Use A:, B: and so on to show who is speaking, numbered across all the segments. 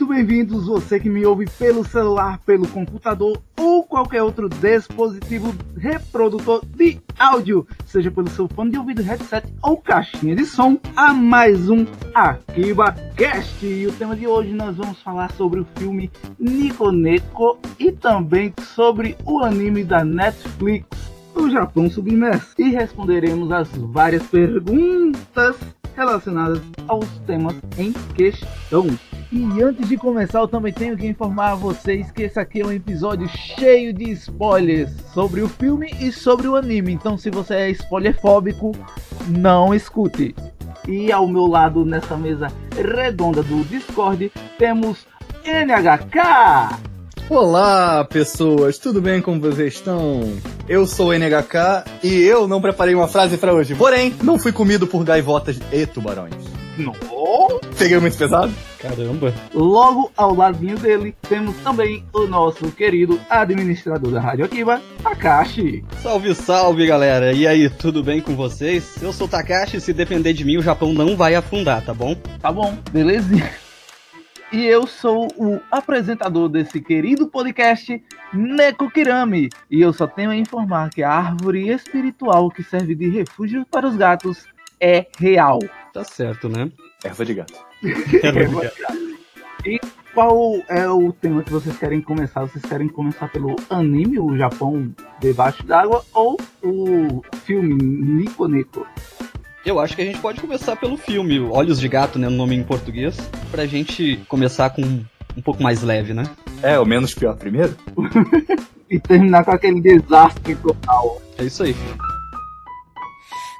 A: Muito bem-vindos, você que me ouve pelo celular, pelo computador ou qualquer outro dispositivo reprodutor de áudio, seja pelo seu fone de ouvido, headset ou caixinha de som, a mais um Akiba Cast. E o tema de hoje nós vamos falar sobre o filme Nico Neko e também sobre o anime da Netflix, o Japão Submerso. E responderemos as várias perguntas relacionadas aos temas em questão. E antes de começar, eu também tenho que informar a vocês que esse aqui é um episódio cheio de spoilers sobre o filme e sobre o anime. Então, se você é spoilerfóbico, não escute. E ao meu lado, nessa mesa redonda do Discord, temos NHK.
B: Olá, pessoas, tudo bem como vocês estão? Eu sou o NHK e eu não preparei uma frase para hoje. Porém, não fui comido por gaivotas e tubarões. Peguei muito pesado?
C: Caramba.
A: Logo ao ladinho dele, temos também o nosso querido administrador da Rádio Akiba, Takashi.
C: Salve, salve, galera. E aí, tudo bem com vocês? Eu sou o Takashi e se depender de mim, o Japão não vai afundar, tá bom?
A: Tá bom, belezinha. E eu sou o apresentador desse querido podcast, Neko Kirami. E eu só tenho a informar que a árvore espiritual que serve de refúgio para os gatos é real.
C: Tá certo, né?
B: Erva de gato.
A: E qual é o tema que vocês querem começar? Vocês querem começar pelo anime, o Japão debaixo d'água, ou o filme Nico Neko?
C: Eu acho que a gente pode começar pelo filme Olhos de Gato, né, no nome em português, pra gente começar com um pouco mais leve, né?
B: É, o menos pior primeiro?
A: E terminar com aquele desastre total.
C: É isso aí.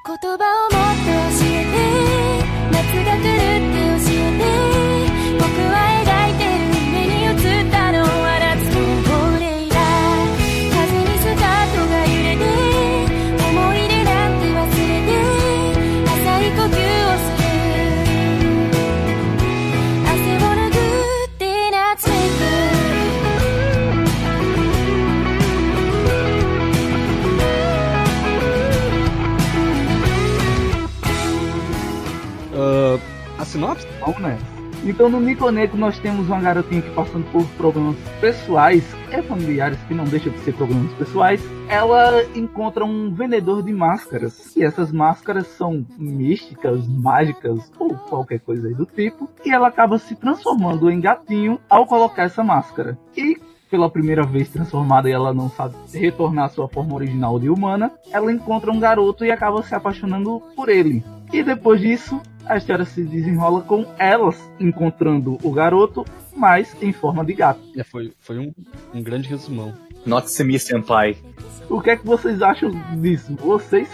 D: 言葉をもっと教えて 夏が来るって教えて
A: Vamos nessa. Então no Niconeco nós temos uma garotinha que passando por problemas pessoais e familiares, que não deixam de ser problemas pessoais, ela encontra um vendedor de máscaras. E essas máscaras são místicas, mágicas ou qualquer coisa aí do tipo. E ela acaba se transformando em gatinho ao colocar essa máscara. E pela primeira vez transformada e ela não sabe retornar à sua forma original de humana, ela encontra um garoto e acaba se apaixonando por ele. E depois disso, a história se desenrola com elas encontrando o garoto, mas em forma de gato.
C: É, foi, foi um, um grande resumão.
B: Not Semi Senpai.
A: O que é que vocês acham disso? Vocês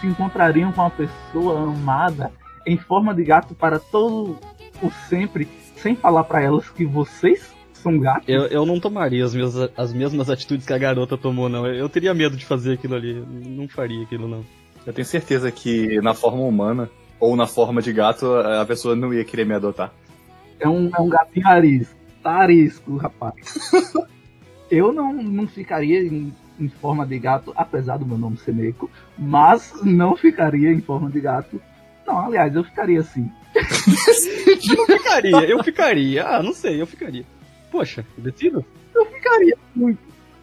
A: se encontrariam com uma pessoa amada em forma de gato para todo o sempre, sem falar para elas que vocês são gatos?
C: Eu, eu não tomaria as mesmas, as mesmas atitudes que a garota tomou, não. Eu, eu teria medo de fazer aquilo ali. Não faria aquilo, não.
B: Eu tenho certeza que na forma humana ou na forma de gato a pessoa não ia querer me adotar.
A: É um, é um gatinho arisco. Tá arisco, rapaz. Eu não, não ficaria em, em forma de gato, apesar do meu nome ser Neko, mas não ficaria em forma de gato. Não, aliás, eu ficaria assim.
C: Eu ficaria, eu ficaria. Ah, não sei, eu ficaria. Poxa, decido.
A: Eu ficaria muito.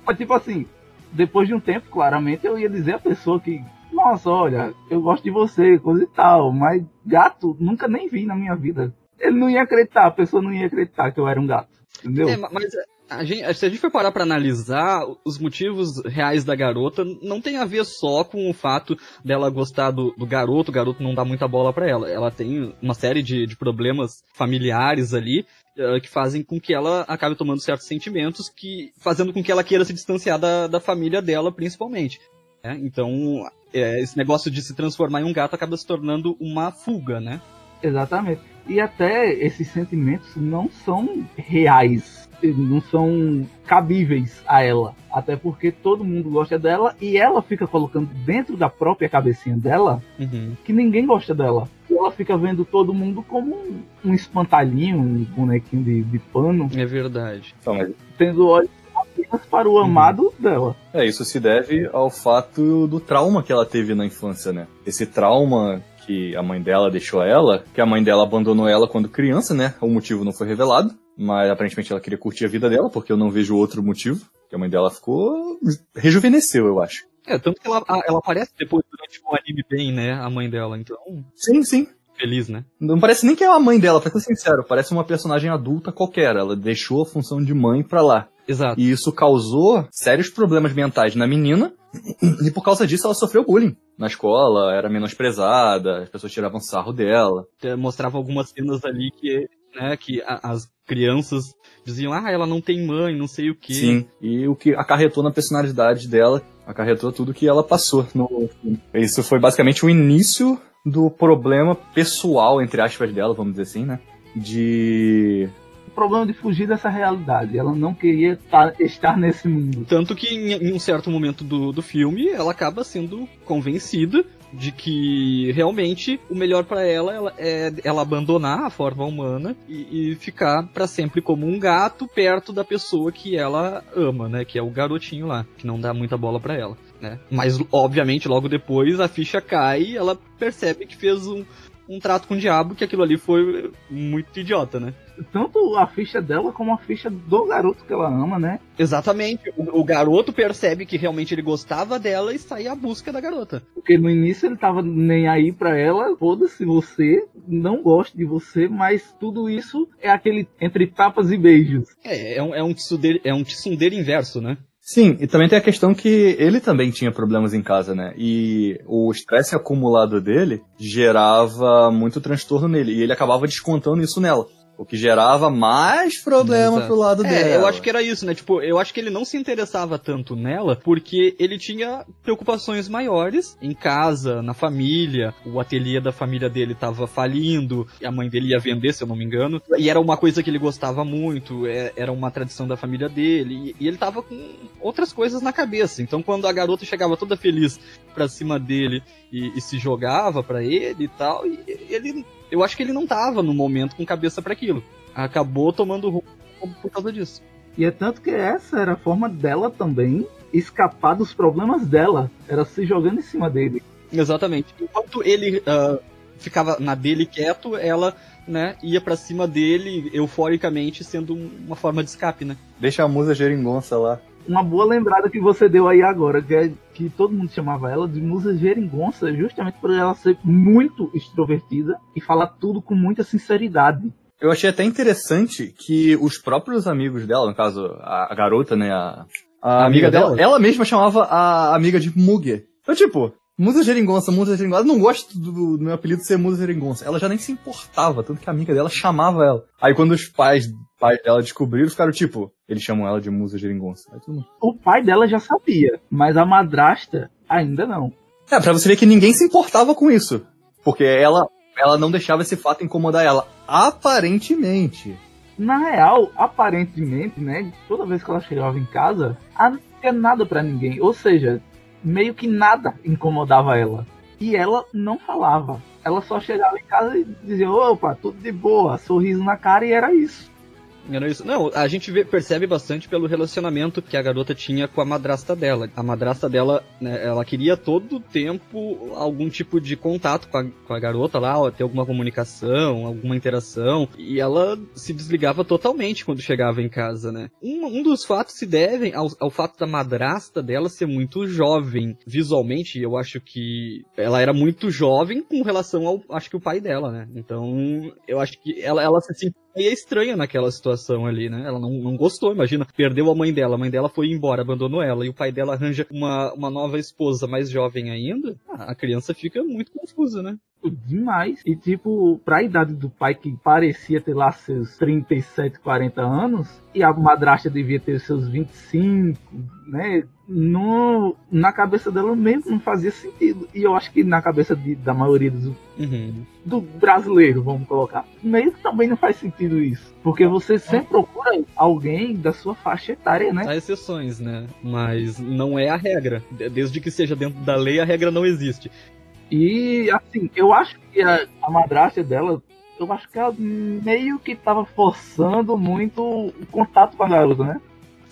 A: Mas, tipo assim, depois de um tempo, claramente, eu ia dizer à pessoa que, nossa, olha, eu gosto de você, coisa e tal, mas gato nunca nem vi na minha vida. Ele não ia acreditar, a pessoa não ia acreditar que eu era um gato. Entendeu?
C: É, ma- mas a gente, se a gente for parar pra analisar, os motivos reais da garota não tem a ver só com o fato dela gostar do, do garoto, o garoto não dá muita bola pra ela. Ela tem uma série de, de problemas familiares ali eh, que fazem com que ela acabe tomando certos sentimentos, que fazendo com que ela queira se distanciar da, da família dela, principalmente. né? Então, é, esse negócio de se transformar em um gato acaba se tornando uma fuga, né?
A: Exatamente. E até esses sentimentos não são reais, não são cabíveis a ela. Até porque todo mundo gosta dela e ela fica colocando dentro da própria cabecinha dela
C: Uhum.
A: que ninguém gosta dela. E ela fica vendo todo mundo como um, um espantalhinho, um bonequinho de, de pano,
C: É verdade.
B: Então, mas
A: tendo olhos apenas para o amado dela.
B: É, isso se deve ao fato do trauma que ela teve na infância, né? Esse trauma que a mãe dela deixou ela, que a mãe dela abandonou ela quando criança, né? O motivo não foi revelado, mas aparentemente ela queria curtir a vida dela, porque eu não vejo outro motivo. Que a mãe dela ficou. rejuvenesceu, eu acho.
C: É, tanto que ela, ela aparece depois durante o anime bem, né? A mãe dela, então.
B: Sim, sim.
C: Feliz, né?
B: Não parece nem que é a mãe dela, pra ser sincero. Parece uma personagem adulta qualquer. Ela deixou a função de mãe pra lá.
C: Exato.
B: E isso causou sérios problemas mentais na menina. E por causa disso ela sofreu bullying. Na escola, era menosprezada, as pessoas tiravam sarro dela.
C: Mostrava algumas cenas ali que, né, que a- as crianças diziam, ah, ela não tem mãe, não sei o quê.
B: Sim. E o que acarretou na personalidade dela, acarretou tudo que ela passou no filme. Isso foi basicamente o início do problema pessoal, entre aspas, dela, vamos dizer assim, né? De.
A: Problema de fugir dessa realidade. Ela não queria tá- estar nesse mundo.
C: Tanto que em, em um certo momento do, do filme, ela acaba sendo convencida de que realmente o melhor pra ela, ela é ela abandonar a forma humana e, e ficar pra sempre como um gato perto da pessoa que ela ama, né? Que é o garotinho lá, que não dá muita bola pra ela, né? Mas obviamente logo depois a ficha cai e ela percebe que fez um, um trato com o diabo, que aquilo ali foi muito idiota, né?
A: Tanto a ficha dela como a ficha do garoto que ela ama, né?
C: Exatamente. O, o garoto percebe que realmente ele gostava dela e sai à busca da garota.
A: Porque no início ele tava nem aí pra ela, foda-se você, não gosto de você, mas tudo isso é aquele entre tapas e beijos.
C: É, é um, é um tsundere, é um tsundere inverso, né?
B: Sim, e também tem a questão que ele também tinha problemas em casa, né? E o estresse acumulado dele gerava muito transtorno nele. E ele acabava descontando isso nela. O que gerava mais problema
C: Exato.
B: pro lado dela.
C: É, eu acho que era isso, né? Tipo, eu acho que ele não se interessava tanto nela porque ele tinha preocupações maiores em casa, na família. O ateliê da família dele tava falindo, e a mãe dele ia vender, se eu não me engano. E era uma coisa que ele gostava muito, é- era uma tradição da família dele. E, e ele tava com outras coisas na cabeça. Então, quando a garota chegava toda feliz pra cima dele e, e se jogava pra ele e tal, e ele. Eu acho que ele não tava no momento com cabeça pra aquilo. Acabou tomando rumo por causa disso.
A: E é tanto que essa era a forma dela também escapar dos problemas dela. Era se jogando em cima dele.
C: Exatamente. Enquanto ele ah, ficava na dele quieto, ela né, ia pra cima dele euforicamente, sendo um- uma forma de escape, né?
B: Deixa a musa geringonça lá.
A: Uma boa lembrada que você deu aí agora, que é que todo mundo chamava ela de musa geringonça, justamente por ela ser muito extrovertida e falar tudo com muita sinceridade.
B: Eu achei até interessante que os próprios amigos dela, no caso, a, a garota, né, a, a amiga,
C: amiga
B: dela,
C: dela?
B: ela mesma chamava a amiga de Muger. Então, tipo, Musa Geringonça, Musa Geringonça, eu não gosto do, do meu apelido ser Musa Geringonça. Ela já nem se importava, tanto que a amiga dela chamava ela. Aí quando os pais, pais dela descobriram, ficaram tipo, eles chamam ela de Musa Geringonça. Mundo...
A: O pai dela já sabia, mas a madrasta ainda não.
B: É, pra você ver que ninguém se importava com isso. Porque ela, ela não deixava esse fato incomodar ela. Aparentemente.
A: Na real, aparentemente, né, toda vez que ela chegava em casa, ela não tinha nada pra ninguém. Ou seja, meio que nada incomodava ela. E ela não falava. Ela só chegava em casa e dizia, opa, tudo de boa, sorriso na cara e era isso.
C: Era isso. Não, a gente vê- percebe bastante pelo relacionamento que a garota tinha com a madrasta dela. A madrasta dela, né, ela queria todo tempo algum tipo de contato com a, com a garota lá, ter alguma comunicação, alguma interação. E ela se desligava totalmente quando chegava em casa, né? Um, um dos fatos se devem ao, ao fato da madrasta dela ser muito jovem. Visualmente, eu acho que ela era muito jovem com relação ao, acho que o pai dela, né? Então, eu acho que ela, ela se sentia meio estranha naquela situação ali, né? Ela não, não gostou, imagina. Perdeu a mãe dela, a mãe dela foi embora, abandonou ela, e o pai dela arranja uma, uma nova esposa mais jovem ainda. Ah, A criança fica muito confusa, né?
A: Demais. E tipo, pra idade do pai que parecia ter lá seus 37, 40 anos, e a madrasta devia ter seus 25, né? No, na cabeça dela mesmo não fazia sentido. E eu acho que na cabeça de- da maioria dos,
C: Uhum.
A: do brasileiro, vamos colocar, que também não faz sentido isso. Porque você sempre procura alguém da sua faixa etária, né?
C: Há exceções, né? Mas não é a regra. De- Desde que seja dentro da lei, a regra não existe.
A: E assim, eu acho que a, a madrasta dela, eu acho que ela meio que tava forçando muito o contato com a garota, né?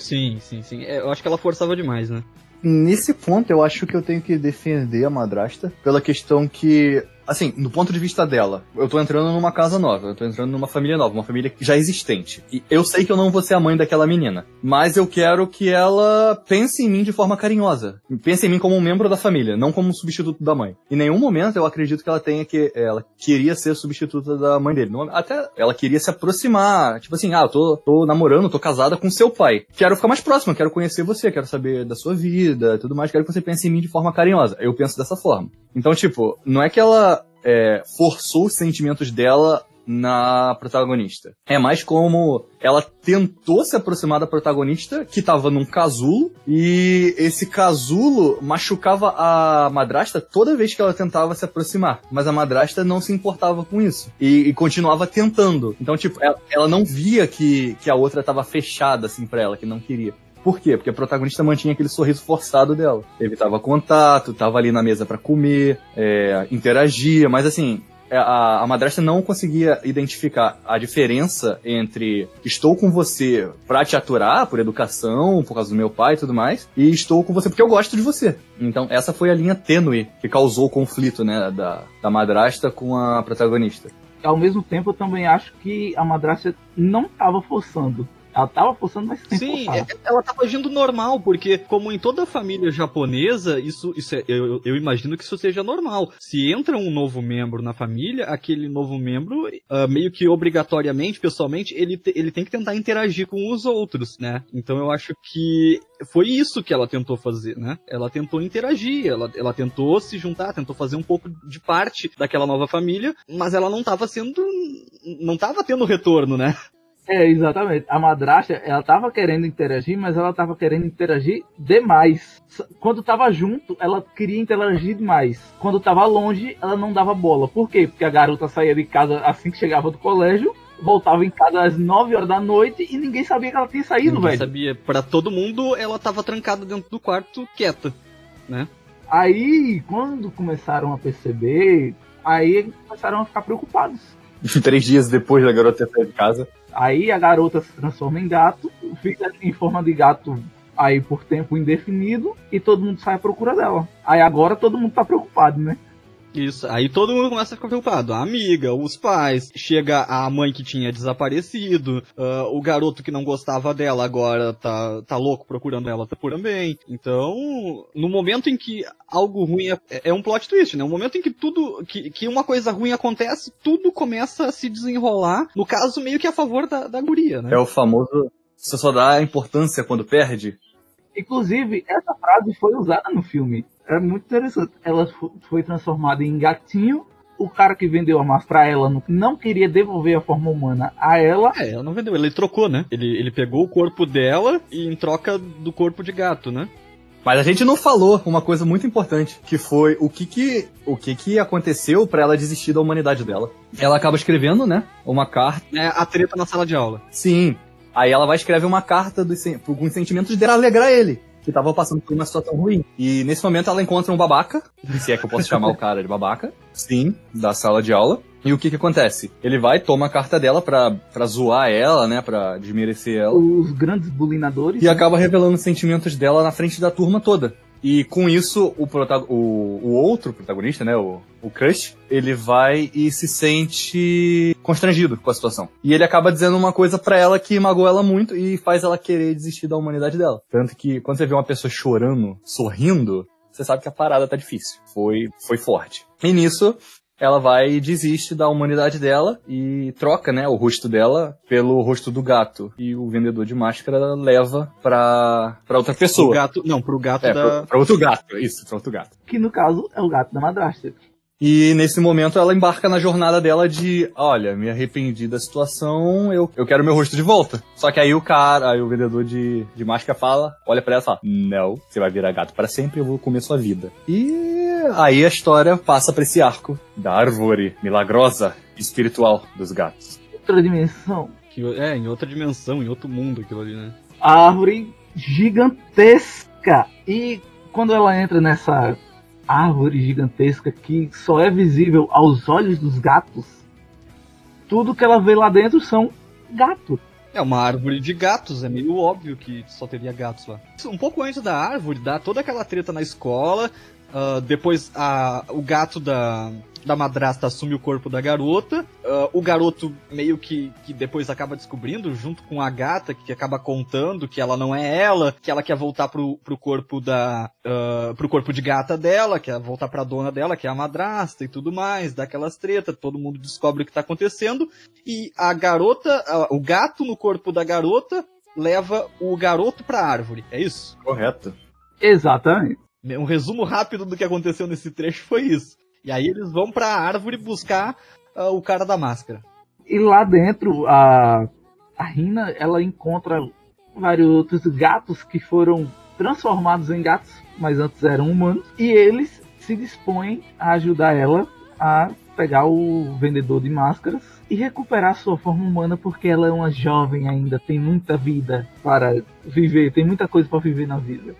C: Sim, sim, sim. É, Eu acho que ela forçava demais, né?
B: Nesse ponto, eu acho que eu tenho que defender a madrasta pela questão que assim, no ponto de vista dela, eu tô entrando numa casa nova, eu tô entrando numa família nova, uma família já existente. E eu sei que eu não vou ser a mãe daquela menina, mas eu quero que ela pense em mim de forma carinhosa. Pense em mim como um membro da família, não como um substituto da mãe. Em nenhum momento eu acredito que ela tenha que. Ela queria ser substituta da mãe dele. Até ela queria se aproximar. Tipo assim, ah, eu tô, tô namorando, tô casada com seu pai. Quero ficar mais próxima, quero conhecer você, quero saber da sua vida, tudo mais. Quero que você pense em mim de forma carinhosa. Eu penso dessa forma. Então, tipo, não é que ela é, forçou os sentimentos dela na protagonista. É mais como ela tentou se aproximar da protagonista, que tava num casulo, e esse casulo machucava a madrasta toda vez que ela tentava se aproximar. Mas a madrasta não se importava com isso. E, e continuava tentando. Então, tipo, ela, ela não via que, que a outra tava fechada, assim, pra ela, que não queria. Por quê? Porque a protagonista mantinha aquele sorriso forçado dela. Evitava contato, tava ali na mesa pra comer, é, interagia, mas assim, é, a, a madrasta não conseguia identificar a diferença entre estou com você pra te aturar, por educação, por causa do meu pai e tudo mais, e estou com você porque eu gosto de você. Então, essa foi a linha tênue que causou o conflito, né, da, da madrasta com a protagonista.
A: Ao mesmo tempo, eu também acho que a madrasta não tava forçando. Ela tava forçando, mas sem
C: Sim, é- ela tava agindo normal, porque como em toda família japonesa, isso, isso é- eu, eu imagino que isso seja normal. Se entra um novo membro na família, aquele novo membro, ah, meio que obrigatoriamente, pessoalmente, ele, te- ele tem que tentar interagir com os outros, né? Então eu acho que foi isso que ela tentou fazer, né? Ela tentou interagir, ela, ela tentou se juntar, tentou fazer um pouco de parte daquela nova família, mas ela não tava sendo. não tava tendo retorno, né?
A: É, exatamente. A madrasta, ela tava querendo interagir, mas ela tava querendo interagir demais. Quando tava junto, ela queria interagir demais. Quando tava longe, ela não dava bola. Por quê? Porque a garota saía de casa assim que chegava do colégio, voltava em casa às 9 horas da noite e ninguém sabia que ela tinha saído,
C: Ninguém
A: velho.
C: sabia. Pra todo mundo, ela tava trancada dentro do quarto, quieta.
A: Aí, quando começaram a perceber, aí começaram a ficar preocupados.
B: Três dias depois da garota saído de casa.
A: Aí a garota se transforma em gato, fica em forma de gato aí por tempo indefinido e todo mundo sai à procura dela. Aí agora todo mundo tá preocupado, né?
C: Isso. Aí todo mundo começa a ficar preocupado. A amiga, os pais, chega a mãe que tinha desaparecido, ah, o garoto que não gostava dela agora tá, tá louco procurando ela por também. Então, no momento em que algo ruim é, é um plot twist, né? No momento em que tudo, que, que uma coisa ruim acontece, tudo começa a se desenrolar. No caso, meio que a favor da, da guria, né?
B: É o famoso. Você só dá importância quando perde.
A: Inclusive, essa frase foi usada no filme. É muito interessante. Ela fo- foi transformada em gatinho. O cara que vendeu a massa pra ela não- queria devolver a forma humana a ela.
C: É, ela não vendeu, ele trocou, né? Ele, ele pegou o corpo dela e em troca do corpo de gato, né?
B: Mas a gente não falou uma coisa muito importante, que foi o que que, o que, que aconteceu pra ela desistir da humanidade dela. Ela acaba escrevendo, né, uma carta.
C: É a treta na sala de aula.
B: Sim. Aí ela vai escrever uma carta dos, com os sentimentos dela alegrar ele, que tava passando por uma situação ruim. E nesse momento ela encontra um babaca, se é que eu posso chamar o cara de babaca. Sim, da sala de aula. E o que que acontece? Ele vai, toma a carta dela pra, pra zoar ela, né, pra desmerecer ela.
A: Os grandes bulinadores.
B: E acaba revelando os sentimentos dela na frente da turma toda. E com isso, o, o, o outro protagonista, né, o, o Crush, ele vai e se sente constrangido com a situação. E ele acaba dizendo uma coisa pra ela que magoa ela muito e faz ela querer desistir da humanidade dela. Tanto que quando você vê uma pessoa chorando, sorrindo, você sabe que a parada tá difícil. Foi, foi forte. E nisso, ela vai e desiste da humanidade dela e troca, né, o rosto dela pelo rosto do gato. E o vendedor de máscara leva pra, pra outra
C: O
B: pessoa.
C: gato, não, pro gato
B: É,
C: da.
B: pra, pra outro gato, isso, pra outro gato.
A: Que no caso é o gato da madrasta.
B: E nesse momento ela embarca na jornada dela de, olha, me arrependi da situação, eu, eu quero meu rosto de volta. Só que aí o cara, aí o vendedor de, de máscara fala, olha pra ela e fala, não, você vai virar gato para sempre, eu vou comer sua vida. E aí a história passa pra esse arco da árvore milagrosa espiritual dos gatos.
A: Outra dimensão.
C: Que, é, em outra dimensão, em outro mundo aquilo ali, né?
A: A árvore gigantesca. E quando ela entra nessa árvore gigantesca que só é visível aos olhos dos gatos, tudo que ela vê lá dentro são gatos.
C: É uma árvore de gatos, é meio óbvio que só teria gatos lá. Um pouco antes da árvore, dá toda aquela treta na escola. Ah, depois a, o gato da, da madrasta assume o corpo da garota. Ah, o garoto meio que, que depois acaba descobrindo, junto com a gata, que acaba contando que ela não é ela, que ela quer voltar pro, pro corpo da. ah, pro corpo de gata dela, quer voltar pra dona dela, que é a madrasta e tudo mais, dá aquelas tretas, todo mundo descobre o que tá acontecendo. E a garota, ah, o gato no corpo da garota leva o garoto pra árvore. É isso?
B: Correto.
A: Exatamente.
C: Um resumo rápido do que aconteceu nesse trecho foi isso. E aí eles vão pra árvore buscar ah, o cara da máscara.
A: E lá dentro, a, a Rina, ela encontra vários outros gatos que foram transformados em gatos, mas antes eram humanos. E eles se dispõem a ajudar ela a pegar o vendedor de máscaras e recuperar sua forma humana, porque ela é uma jovem ainda, tem muita vida para viver, tem muita coisa para viver na vida.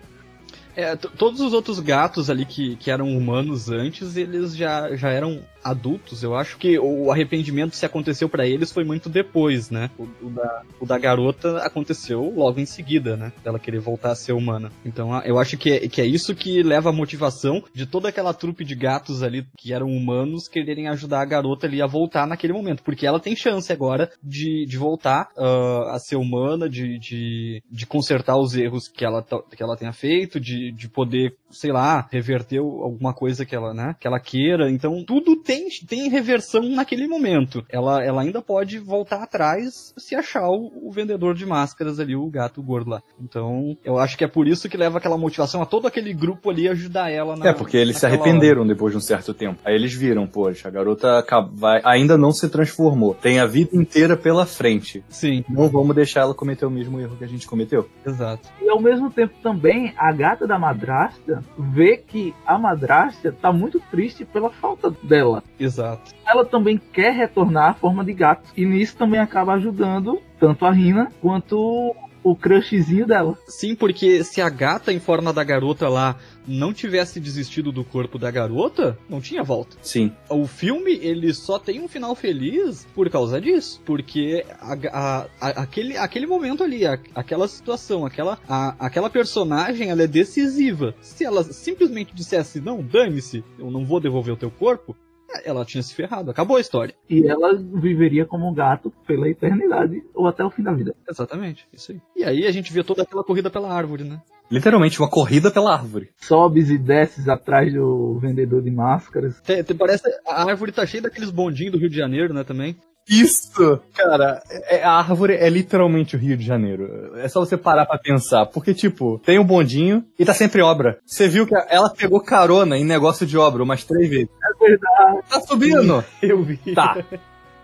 C: É, todos os outros gatos ali que, que eram humanos antes, eles já, já eram adultos. Eu acho que o arrependimento, se aconteceu pra eles, foi muito depois, né? O, o da, o da garota aconteceu logo em seguida, né? Dela querer voltar a ser humana. Então eu acho que é, que é isso que leva a motivação de toda aquela trupe de gatos ali que eram humanos quererem ajudar a garota ali a voltar naquele momento. Porque ela tem chance agora de, de voltar ah, a ser humana, de, de, de consertar os erros que ela, que ela tenha feito, de, de poder, sei lá, reverter o- alguma coisa que ela, né, que ela queira. Então, tudo tem, tem reversão naquele momento. Ela, ela ainda pode voltar atrás se achar o, o vendedor de máscaras ali, o gato gordo lá. Então, eu acho que é por isso que leva aquela motivação a todo aquele grupo ali ajudar ela na
B: É, porque eles se arrependeram depois de um certo tempo. Aí eles viram, poxa, a garota vai- ainda não se transformou. Tem a vida inteira pela frente.
C: hora. Sim,
B: Não vamos deixar ela cometer o mesmo erro que a gente cometeu.
C: exato.
A: E ao mesmo tempo também, a gata da madrasta vê que a madrasta tá muito triste pela falta dela.
C: Exato.
A: Ela também quer retornar à forma de gato. E nisso também acaba ajudando tanto a Rina quanto o crushzinho dela.
C: Sim, porque se a gata em forma da garota lá não tivesse desistido do corpo da garota, não tinha volta.
B: Sim.
C: O filme, ele só tem um final feliz por causa disso. Porque a- a- a- aquele, aquele momento ali, a- aquela situação, aquela, a- aquela personagem, ela é decisiva. Se ela simplesmente dissesse, não, dane-se, eu não vou devolver o teu corpo, ela tinha se ferrado. Acabou a história.
A: E ela viveria como um gato pela eternidade ou até o fim da vida.
C: Exatamente, isso aí. E aí a gente vê toda aquela corrida pela árvore, né?
B: Literalmente, uma corrida pela árvore.
A: Sobes e desces atrás do vendedor de máscaras.
C: Te- te- parece a árvore tá cheia daqueles bondinhos do Rio de Janeiro, né, também.
B: Isso! Cara, é- a árvore é literalmente o Rio de Janeiro. É só você parar pra pensar. Porque, tipo, tem um bondinho e tá sempre obra. Você viu que ela pegou carona em negócio de obra umas três vezes.
A: É verdade.
B: Tá subindo?
C: Eu vi.
B: Tá.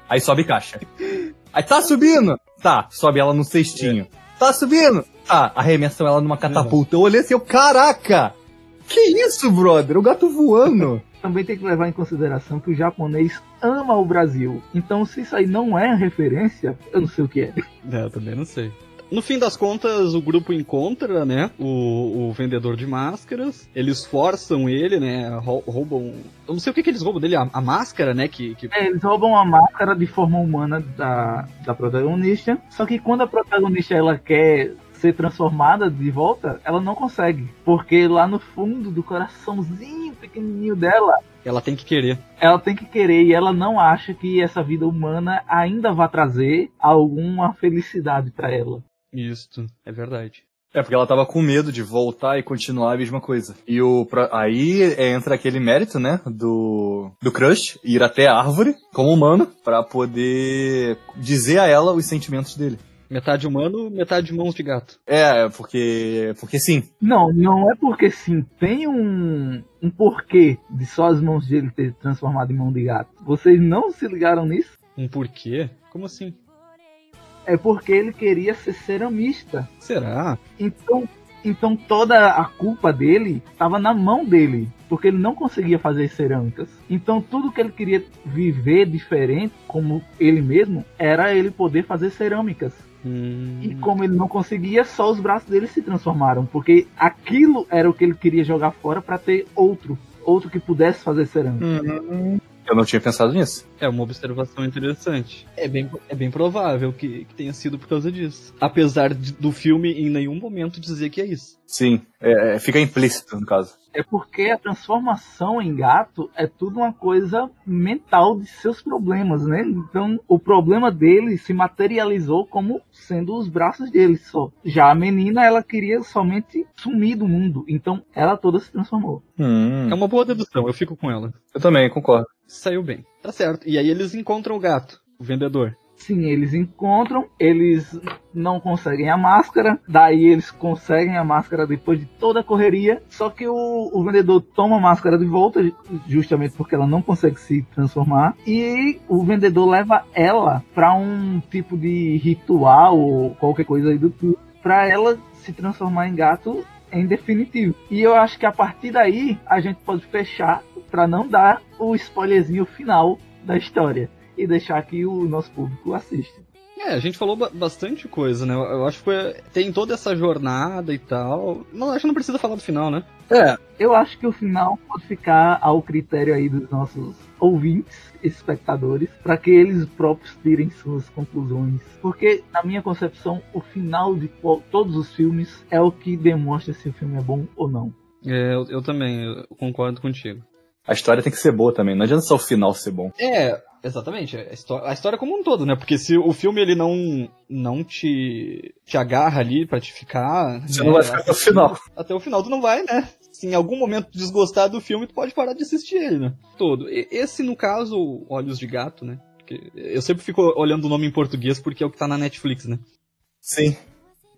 B: Aí sobe caixa. Aí tá subindo? Tá. Sobe ela no cestinho. Tá subindo? Tá. Arremessam ela numa catapulta. Eu olhei assim, eu, caraca! Que isso, brother? O gato voando.
A: Também tem que levar em consideração que o japonês ama o Brasil. Então, se isso aí não é referência, eu não sei o que é.
C: É, eu também não sei. No fim das contas, o grupo encontra, né, o, o vendedor de máscaras. Eles forçam ele, né, rou- roubam... Eu não sei o que, que eles roubam dele, a, a máscara, né, que... que...
A: É, eles roubam a máscara de forma humana da, da protagonista. Só que quando a protagonista ela quer ser transformada de volta, ela não consegue. Porque lá no fundo do coraçãozinho pequenininho dela,
C: Ela tem que querer.
A: ela tem que querer e ela não acha que essa vida humana ainda vai trazer alguma felicidade para ela.
C: Isto, é verdade.
B: É, porque ela tava com medo de voltar e continuar a mesma coisa. E o aí entra aquele mérito, né, do do crush ir até a árvore como humano pra poder dizer a ela os sentimentos dele.
C: Metade humano, metade mãos de gato.
B: É, porque porque sim.
A: Não, não é porque sim. Tem um, um porquê de só as mãos dele ter transformado em mão de gato. Vocês não se ligaram nisso?
C: Um porquê? Como assim?
A: É porque ele queria ser ceramista.
C: Será?
A: Então, então toda a culpa dele estava na mão dele, porque ele não conseguia fazer cerâmicas. Então tudo que ele queria viver diferente, como ele mesmo, era ele poder fazer cerâmicas.
C: Hum...
A: E como ele não conseguia, só os braços dele se transformaram, porque aquilo era o que ele queria jogar fora para ter outro, outro que pudesse fazer cerâmica.
B: Eu não tinha pensado nisso.
C: É uma observação interessante. É bem, é bem provável que, que tenha sido por causa disso. Apesar de- do filme em nenhum momento dizer que é isso.
B: Sim. É, é, fica implícito, no caso.
A: É porque a transformação em gato é tudo uma coisa mental de seus problemas, né? Então, o problema dele se materializou como sendo os braços dele só. Já a menina, ela queria somente sumir do mundo. Então, ela toda se transformou.
B: Hum,
C: É uma boa dedução, eu fico com ela.
B: eu também concordo.
C: Saiu bem. Tá certo. E aí eles encontram o gato, o vendedor.
A: Sim, eles encontram, eles não conseguem a máscara, daí eles conseguem a máscara depois de toda a correria. Só que o, o vendedor toma a máscara de volta, justamente porque ela não consegue se transformar. E o vendedor leva ela para um tipo de ritual ou qualquer coisa aí do tipo, para ela se transformar em gato em definitivo. E eu acho que a partir daí a gente pode fechar para não dar o spoilerzinho final da história e deixar que o nosso público assista.
C: É, a gente falou ba- bastante coisa, né? Eu, acho que foi, tem toda essa jornada e tal. Não, acho que não precisa falar do final, né?
B: É,
A: Eu acho que o final pode ficar ao critério aí dos nossos ouvintes, espectadores, para que eles próprios tirem suas conclusões. Porque, na minha concepção, o final de todos os filmes é o que demonstra se o filme é bom ou não.
C: É, eu, eu também, eu concordo contigo.
B: A história tem que ser boa também. Não adianta só o final ser bom.
C: É, exatamente. A história, a história como um todo, né? Porque se o filme ele não, não te, te agarra ali pra te ficar.
B: Você
C: né,
B: não vai ficar até o final.
C: Até o final tu não vai, né? Se em algum momento desgostar do filme, tu pode parar de assistir ele, né? Todo. E- Esse, no caso, Olhos de Gato, né? Porque eu sempre fico olhando o nome em português porque é o que tá na Netflix, né?
B: Sim.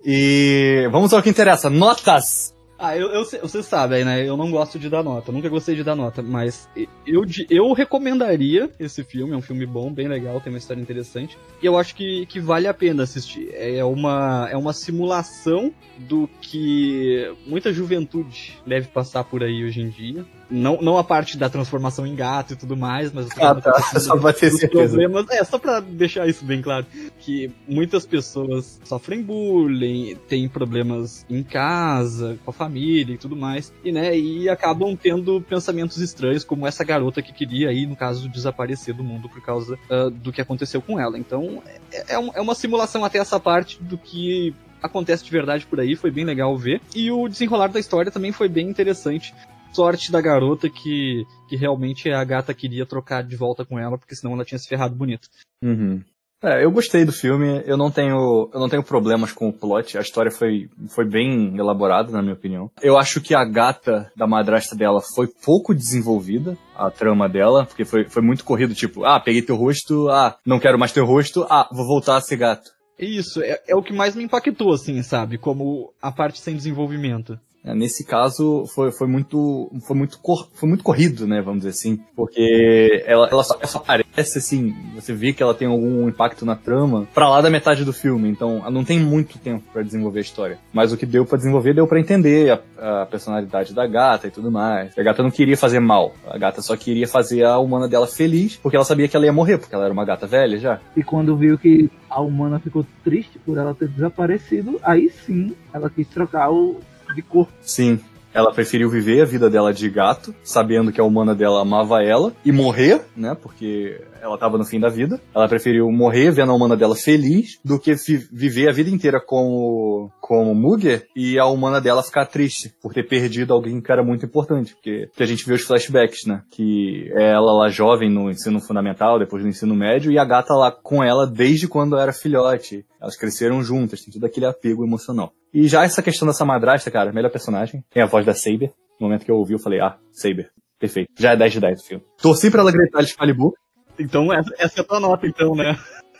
B: E vamos ao que interessa. Notas!
C: Ah, eu, eu, sabe né? Eu não gosto de dar nota, nunca gostei de dar nota, mas eu, eu recomendaria esse filme, é um filme bom, bem legal, tem uma história interessante, e eu acho que, que vale a pena assistir. É uma, é uma simulação do que muita juventude deve passar por aí hoje em dia. Não, não a parte da transformação em gato e tudo mais, mas
B: Ah, tá. Só pra ter certeza.
C: problemas. É, só pra deixar isso bem claro. Que muitas pessoas sofrem bullying, têm problemas em casa, com a família e tudo mais. E, né, e acabam tendo pensamentos estranhos, como essa garota que queria aí, no caso, desaparecer do mundo por causa ah, do que aconteceu com ela. Então, é, é um- é uma simulação até essa parte do que acontece de verdade por aí, foi bem legal ver. E o desenrolar da história também foi bem interessante. Sorte da garota que, que realmente a gata queria trocar de volta com ela, porque senão ela tinha se ferrado bonito.
B: Uhum. É, eu gostei do filme, eu não tenho, eu não tenho problemas com o plot, a história foi, foi bem elaborada, na minha opinião. Eu acho que a gata da madrasta dela foi pouco desenvolvida, a trama dela, porque foi, foi muito corrido, tipo, ah, peguei teu rosto, ah, não quero mais teu rosto, ah, vou voltar a ser gato.
C: Isso, é, é o que mais me impactou, assim, sabe? Como a parte sem desenvolvimento.
B: É, Nesse caso, foi, foi muito, foi muito, cor, foi muito corrido, né, vamos dizer assim, porque ela, ela só, ela só aparece assim, você vê que ela tem algum impacto na trama pra lá da metade do filme, então não tem muito tempo pra desenvolver a história. Mas o que deu pra desenvolver deu pra entender a, a personalidade da gata e tudo mais. A gata não queria fazer mal, a gata só queria fazer a humana dela feliz, porque ela sabia que ela ia morrer, porque ela era uma gata velha já.
A: E quando viu que a humana ficou triste por ela ter desaparecido, aí sim ela quis trocar o de corpo.
B: Sim. Ela preferiu viver a vida dela de gato, sabendo que a humana dela amava ela, e morrer, né? Porque ela tava no fim da vida. Ela preferiu morrer vendo a humana dela feliz do que vi- viver a vida inteira como, como Muger e a humana dela ficar triste por ter perdido alguém que era muito importante. Porque, porque a gente vê os flashbacks, né? Que é ela lá jovem no ensino fundamental, depois do ensino médio, e a gata lá com ela desde quando era filhote. Elas cresceram juntas, tem todo aquele apego emocional. E já essa questão dessa madrasta, cara, melhor personagem. Tem a voz da Saber. No momento que eu ouvi, eu falei, ah, Saber. Perfeito. Já é 10 de 10 o filme. Torci pra ela gritar Excalibur.
C: Então, essa, essa é a tua nota, então, né?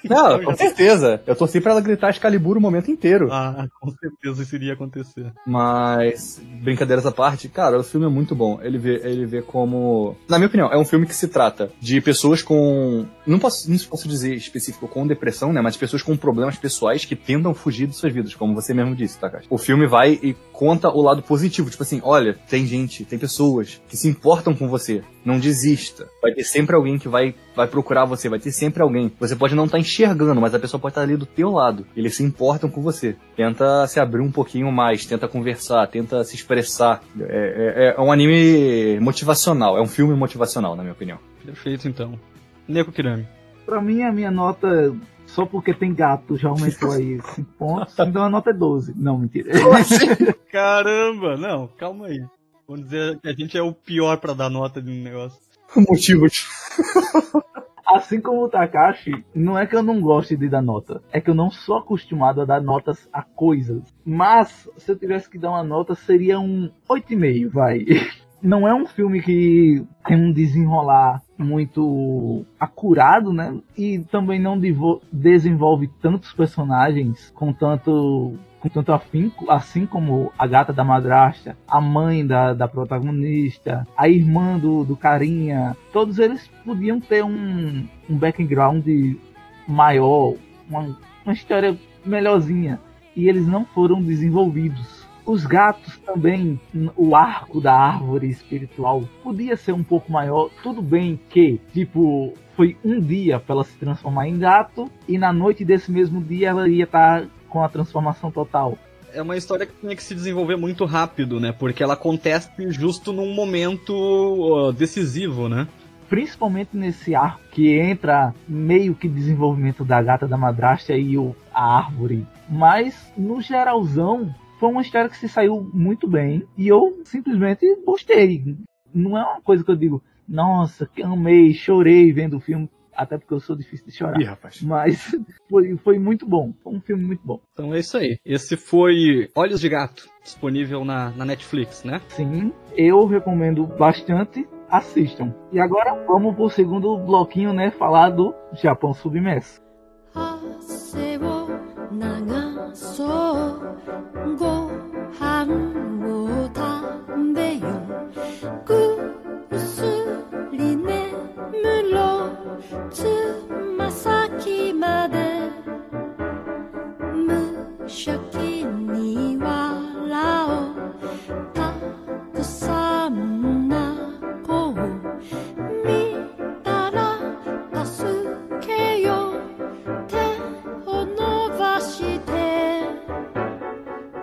B: Não, com certeza. Eu torci pra ela gritar Excalibur o momento inteiro.
C: Ah, com certeza isso iria acontecer.
B: Mas, brincadeiras à parte, cara, o filme é muito bom. Ele vê, ele vê como. Na minha opinião, é um filme que se trata de pessoas com. Não posso, não posso dizer específico com depressão, né? Mas de pessoas com problemas pessoais que tentam fugir de suas vidas, como você mesmo disse, tá, cara? O filme vai e conta o lado positivo. Tipo assim, olha, tem gente, tem pessoas que se importam com você. Não desista. Vai ter sempre alguém que vai, vai procurar você, vai ter sempre alguém. Você pode não estar enxergando, mas a pessoa pode estar ali do teu lado. Eles se importam com você. Tenta se abrir um pouquinho mais, tenta conversar, tenta se expressar. É, é- é um anime motivacional, é um filme motivacional, na minha opinião.
C: Perfeito, então. Neko Kirami.
A: Pra mim, a minha nota só porque tem gato já aumentou aí 5 pontos, então a nota é 12. Não, mentira.
C: Caramba, não, calma aí. Vamos dizer que a gente é o pior pra dar nota de um negócio.
B: Motivos.
A: Assim como o Takashi, não é que eu não goste de dar nota, é que eu não sou acostumado a dar notas a coisas. Mas, se eu tivesse que dar uma nota, seria um 8,5, vai. Não é um filme que tem um desenrolar muito acurado, né? E também não desenvolve tantos personagens com tanto com tanto afinco, assim como a gata da madrasta, a mãe da, da protagonista, a irmã do, do carinha, todos eles podiam ter um, um background maior, uma, uma história melhorzinha, e eles não foram desenvolvidos. Os gatos também, o arco da árvore espiritual podia ser um pouco maior. Tudo bem que, tipo, foi um dia para ela se transformar em gato, e na noite desse mesmo dia ela ia estar com a transformação total.
C: É uma história que tinha que se desenvolver muito rápido, né? Porque ela acontece justo num momento decisivo, né?
A: principalmente nesse arco que entra meio que desenvolvimento da gata da madrasta e o, a árvore. Mas, no geralzão, foi uma história que se saiu muito bem e eu simplesmente gostei. Não é uma coisa que eu digo, nossa, que amei, chorei vendo o filme, até porque eu sou difícil de chorar.
B: Ih, rapaz.
A: Mas foi, foi muito bom, foi um filme muito bom.
C: Então é isso aí. Esse foi Olhos de Gato, disponível na, na Netflix, né?
A: Sim, eu recomendo bastante. Assistam. E agora vamos pro segundo bloquinho, né? Falar do Japão submerso.
D: 汗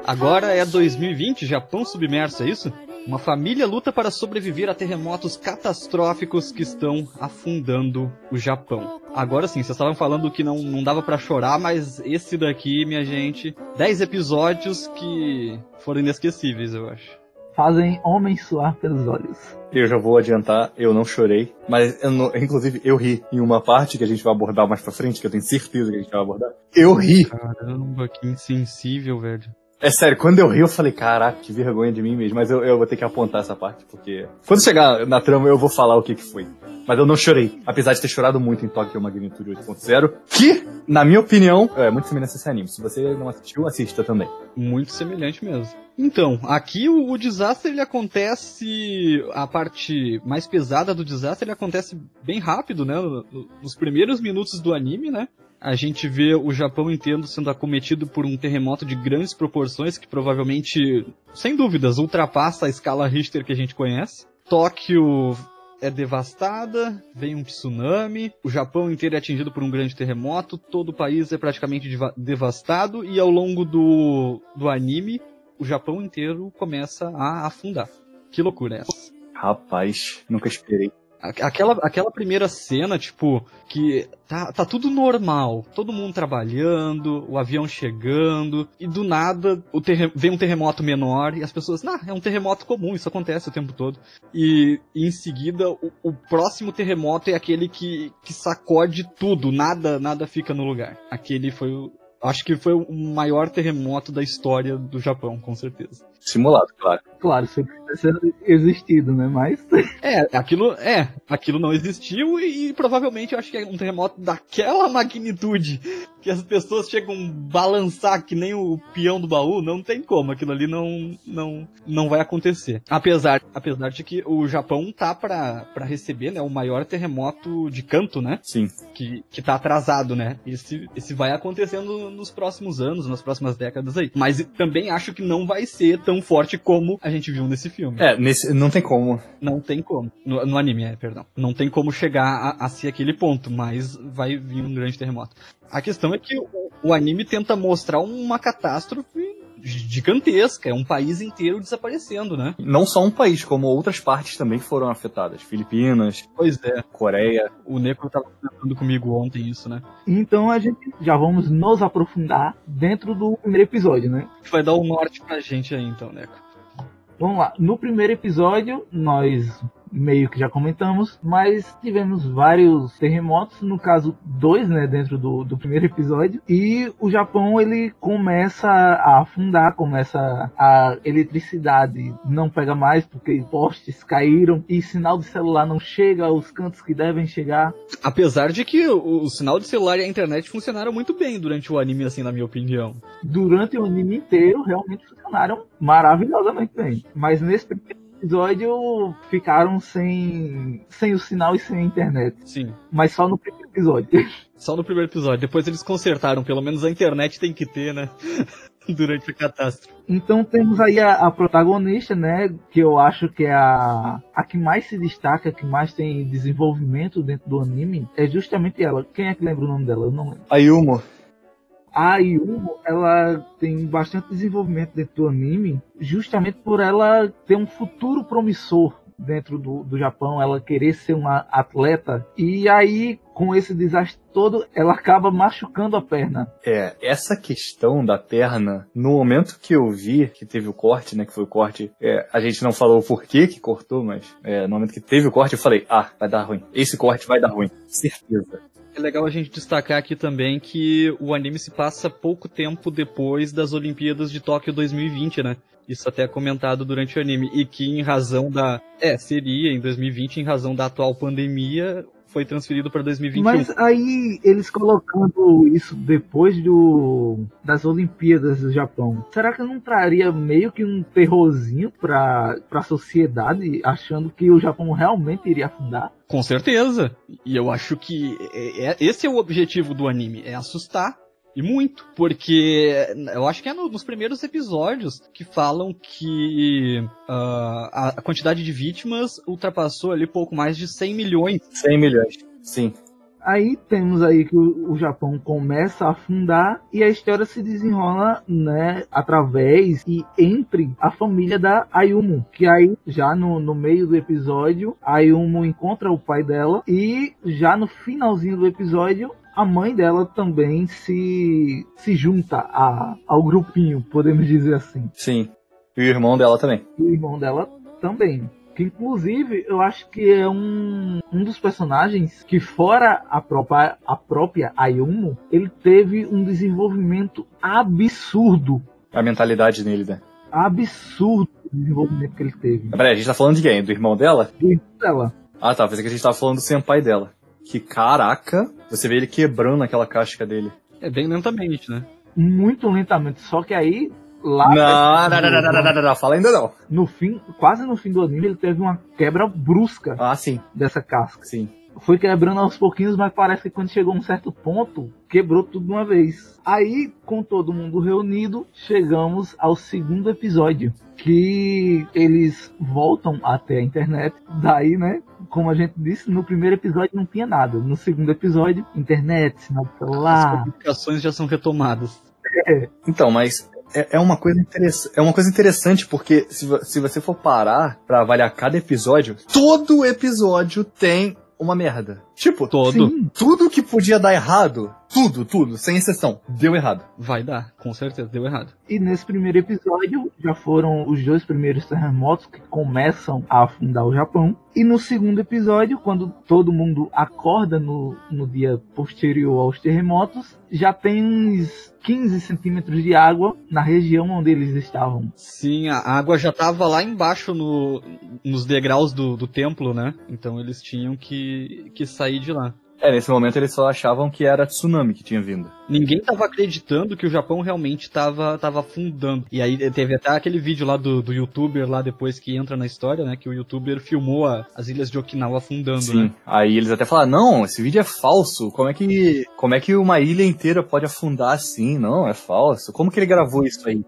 C: Agora é 2020, Japão submerso, é isso? Uma família luta para sobreviver a terremotos catastróficos que estão afundando o Japão. Agora sim, vocês estavam falando que não, não dava pra chorar, mas esse daqui, minha gente, 10 episódios que foram inesquecíveis, eu acho.
A: Fazem homens suar pelos olhos.
B: Eu já vou adiantar, eu não chorei, mas eu não- inclusive eu ri em uma parte que a gente vai abordar mais pra frente, que eu tenho certeza que a gente vai abordar. Eu ri.
C: Caramba, que insensível, velho.
B: É sério, quando eu ri, eu falei, caraca, que vergonha de mim mesmo. Mas eu, eu vou ter que apontar essa parte, porque. Quando chegar na trama, eu vou falar o que, que foi. Mas eu não chorei. Apesar de ter chorado muito em Tokyo Magnitude 8.0. Que, na minha opinião, é muito semelhante a esse anime. Se você não assistiu, assista também.
C: Muito semelhante mesmo. Então, aqui o, o desastre ele acontece. A parte mais pesada do desastre ele acontece bem rápido, né? No- no- Nos primeiros minutos do anime, né? A gente vê o Japão inteiro sendo acometido por um terremoto de grandes proporções que provavelmente, sem dúvidas, ultrapassa a escala Richter que a gente conhece. Tóquio é devastada, vem um tsunami, o Japão inteiro é atingido por um grande terremoto, todo o país é praticamente deva- devastado e ao longo do, do anime o Japão inteiro começa a afundar. Que loucura é essa?
B: Rapaz, nunca esperei.
C: Aquela, aquela primeira cena, tipo, que tá, tá tudo normal, todo mundo trabalhando, o avião chegando, e do nada o vem um terremoto menor e as pessoas, nah, é um terremoto comum, isso acontece o tempo todo. E, e em seguida, o, o próximo terremoto é aquele que, que sacode tudo, nada, nada fica no lugar. Aquele foi o. Acho que foi o maior terremoto da história do Japão, com certeza.
B: Simulado, claro.
A: Claro, sempre existido, né? Mas
C: É, aquilo é, aquilo não existiu e, provavelmente eu acho que é um terremoto daquela magnitude que as pessoas chegam a balançar que nem o peão do baú, não tem como, aquilo ali não não não vai acontecer. Apesar, apesar de que o Japão tá pra para receber, né, o maior terremoto de canto, né,
B: Sim.
C: que que tá atrasado, né? Esse esse vai acontecendo nos próximos anos, nas próximas décadas aí. Mas também acho que não vai ser tão forte como a gente viu nesse filme.
B: É, nesse, não tem como.
C: Não tem como. No, no anime, é, perdão. Não tem como chegar a, a ser aquele ponto, mas vai vir um grande terremoto. A questão é que o, o anime tenta mostrar uma catástrofe gigantesca, é um país inteiro desaparecendo, né?
B: Não só um país, como outras partes também foram afetadas. Filipinas,
C: Pois é,
B: Coreia.
C: o Necro tava comentando comigo ontem isso, né?
A: Então a gente já vamos nos aprofundar dentro do primeiro episódio, né?
C: Vai dar o norte pra gente aí, então, Necro.
A: Vamos lá. No primeiro episódio, nós meio que já comentamos, mas tivemos vários terremotos, no caso dois, né, dentro do, do primeiro episódio, e o Japão ele começa a afundar, começa a eletricidade não pega mais porque postes caíram e sinal de celular não chega aos cantos que devem chegar.
C: Apesar de que o, o sinal de celular e a internet funcionaram muito bem durante o anime, assim, na minha opinião.
A: Durante o anime inteiro realmente funcionaram maravilhosamente bem, mas nesse primeiro episódio ficaram sem sem o sinal e sem a internet,
C: Sim.
A: mas só no primeiro episódio.
C: Só no primeiro episódio. Depois eles consertaram, pelo menos a internet tem que ter, né? Durante a catástrofe.
A: Então temos aí a, a protagonista, né? Que eu acho que é a, a que mais se destaca, que mais tem desenvolvimento dentro do anime, é justamente ela. Quem é que lembra o nome dela? Eu não lembro.
B: A Yumo.
A: A Yumo, ela tem bastante desenvolvimento dentro do anime, justamente por ela ter um futuro promissor dentro do, do Japão, ela querer ser uma atleta. E aí, com esse desastre todo, ela acaba machucando a perna.
B: É, essa questão da perna, no momento que eu vi que teve o corte, né, que foi o corte, é, a gente não falou o porquê que cortou, mas é, no momento que teve o corte eu falei, ah, vai dar ruim. Esse corte vai dar ruim, certeza.
C: É legal a gente destacar aqui também que o anime se passa pouco tempo depois das Olimpíadas de Tóquio 2020, né? Isso até é comentado durante o anime. E que em razão da. É, seria em 2020, em razão da atual pandemia, foi transferido para 2021.
A: Mas aí, eles colocando isso depois do das Olimpíadas do Japão, será que não traria meio que um terrorzinho pra, pra sociedade, achando que o Japão realmente iria afundar?
C: Com certeza. E eu acho que é- é- esse é o objetivo do anime, é assustar. E muito, porque eu acho que é no- nos primeiros episódios que falam que a, a quantidade de vítimas ultrapassou ali pouco mais de 100 milhões.
B: 100 milhões. Sim.
A: Aí temos aí que o, o Japão começa a afundar e a história se desenrola, né, através e entre a família da Ayumu, que aí já no, no meio do episódio, a Ayumu encontra o pai dela e já no finalzinho do episódio a mãe dela também se se junta a, ao grupinho, podemos dizer assim.
B: Sim. E o irmão dela também.
A: E o irmão dela também. Que inclusive eu acho que é um, um dos personagens que, fora a própria, a própria Ayumu, ele teve um desenvolvimento absurdo.
B: A mentalidade nele, né?
A: Absurdo o desenvolvimento que ele teve.
B: Peraí, a gente tá falando de quem? Do irmão dela?
A: Do irmão dela.
B: Ah, tá. Pensei que a gente tava falando do senpai dela. Que caraca, você vê ele quebrando aquela casca dele.
C: É bem lentamente, né?
A: Muito lentamente. Só que aí, lá
B: Não, não, não, não, não, não, não, não, fala ainda não.
A: no fim, quase no fim do anime, ele teve uma quebra brusca
B: Ah, sim,
A: dessa casca.
B: sim.
A: Foi quebrando aos pouquinhos, mas parece que quando chegou a um certo ponto, quebrou tudo de uma vez. Aí, com todo mundo reunido, chegamos ao segundo episódio, que eles voltam até a internet. Daí, né, como a gente disse, no primeiro episódio não tinha nada. No segundo episódio, internet, sinal de
C: As
A: celular.
C: comunicações já são retomadas.
B: Então, mas é, é uma coisa interessante, é uma coisa interessante porque se, vo- se você for parar pra avaliar cada episódio, todo episódio tem uma merda. Tipo,
C: Todo.
A: Sim,
B: tudo que podia dar errado, tudo, tudo, sem exceção, deu errado.
C: Vai dar, com certeza, deu errado.
A: E nesse primeiro episódio já foram os dois primeiros terremotos que começam a afundar o Japão. E no segundo episódio, quando todo mundo acorda no, no dia posterior aos terremotos, já tem uns 15 centímetros de água na região onde eles estavam.
C: Sim, a água já tava lá embaixo no, nos degraus do, do templo, né? Então eles tinham que, que sair de lá.
B: É, nesse momento eles só achavam que era tsunami que tinha vindo.
C: Ninguém tava acreditando que o Japão realmente tava, tava afundando. E aí teve até aquele vídeo lá do, do youtuber lá depois que entra na história, né? Que o youtuber filmou a- as ilhas de Okinawa afundando,
B: Sim.
C: né?
B: Aí eles até falaram, não, esse vídeo é falso. Como é que, como é que uma ilha inteira pode afundar assim? Não, é falso. Como que ele gravou isso aí?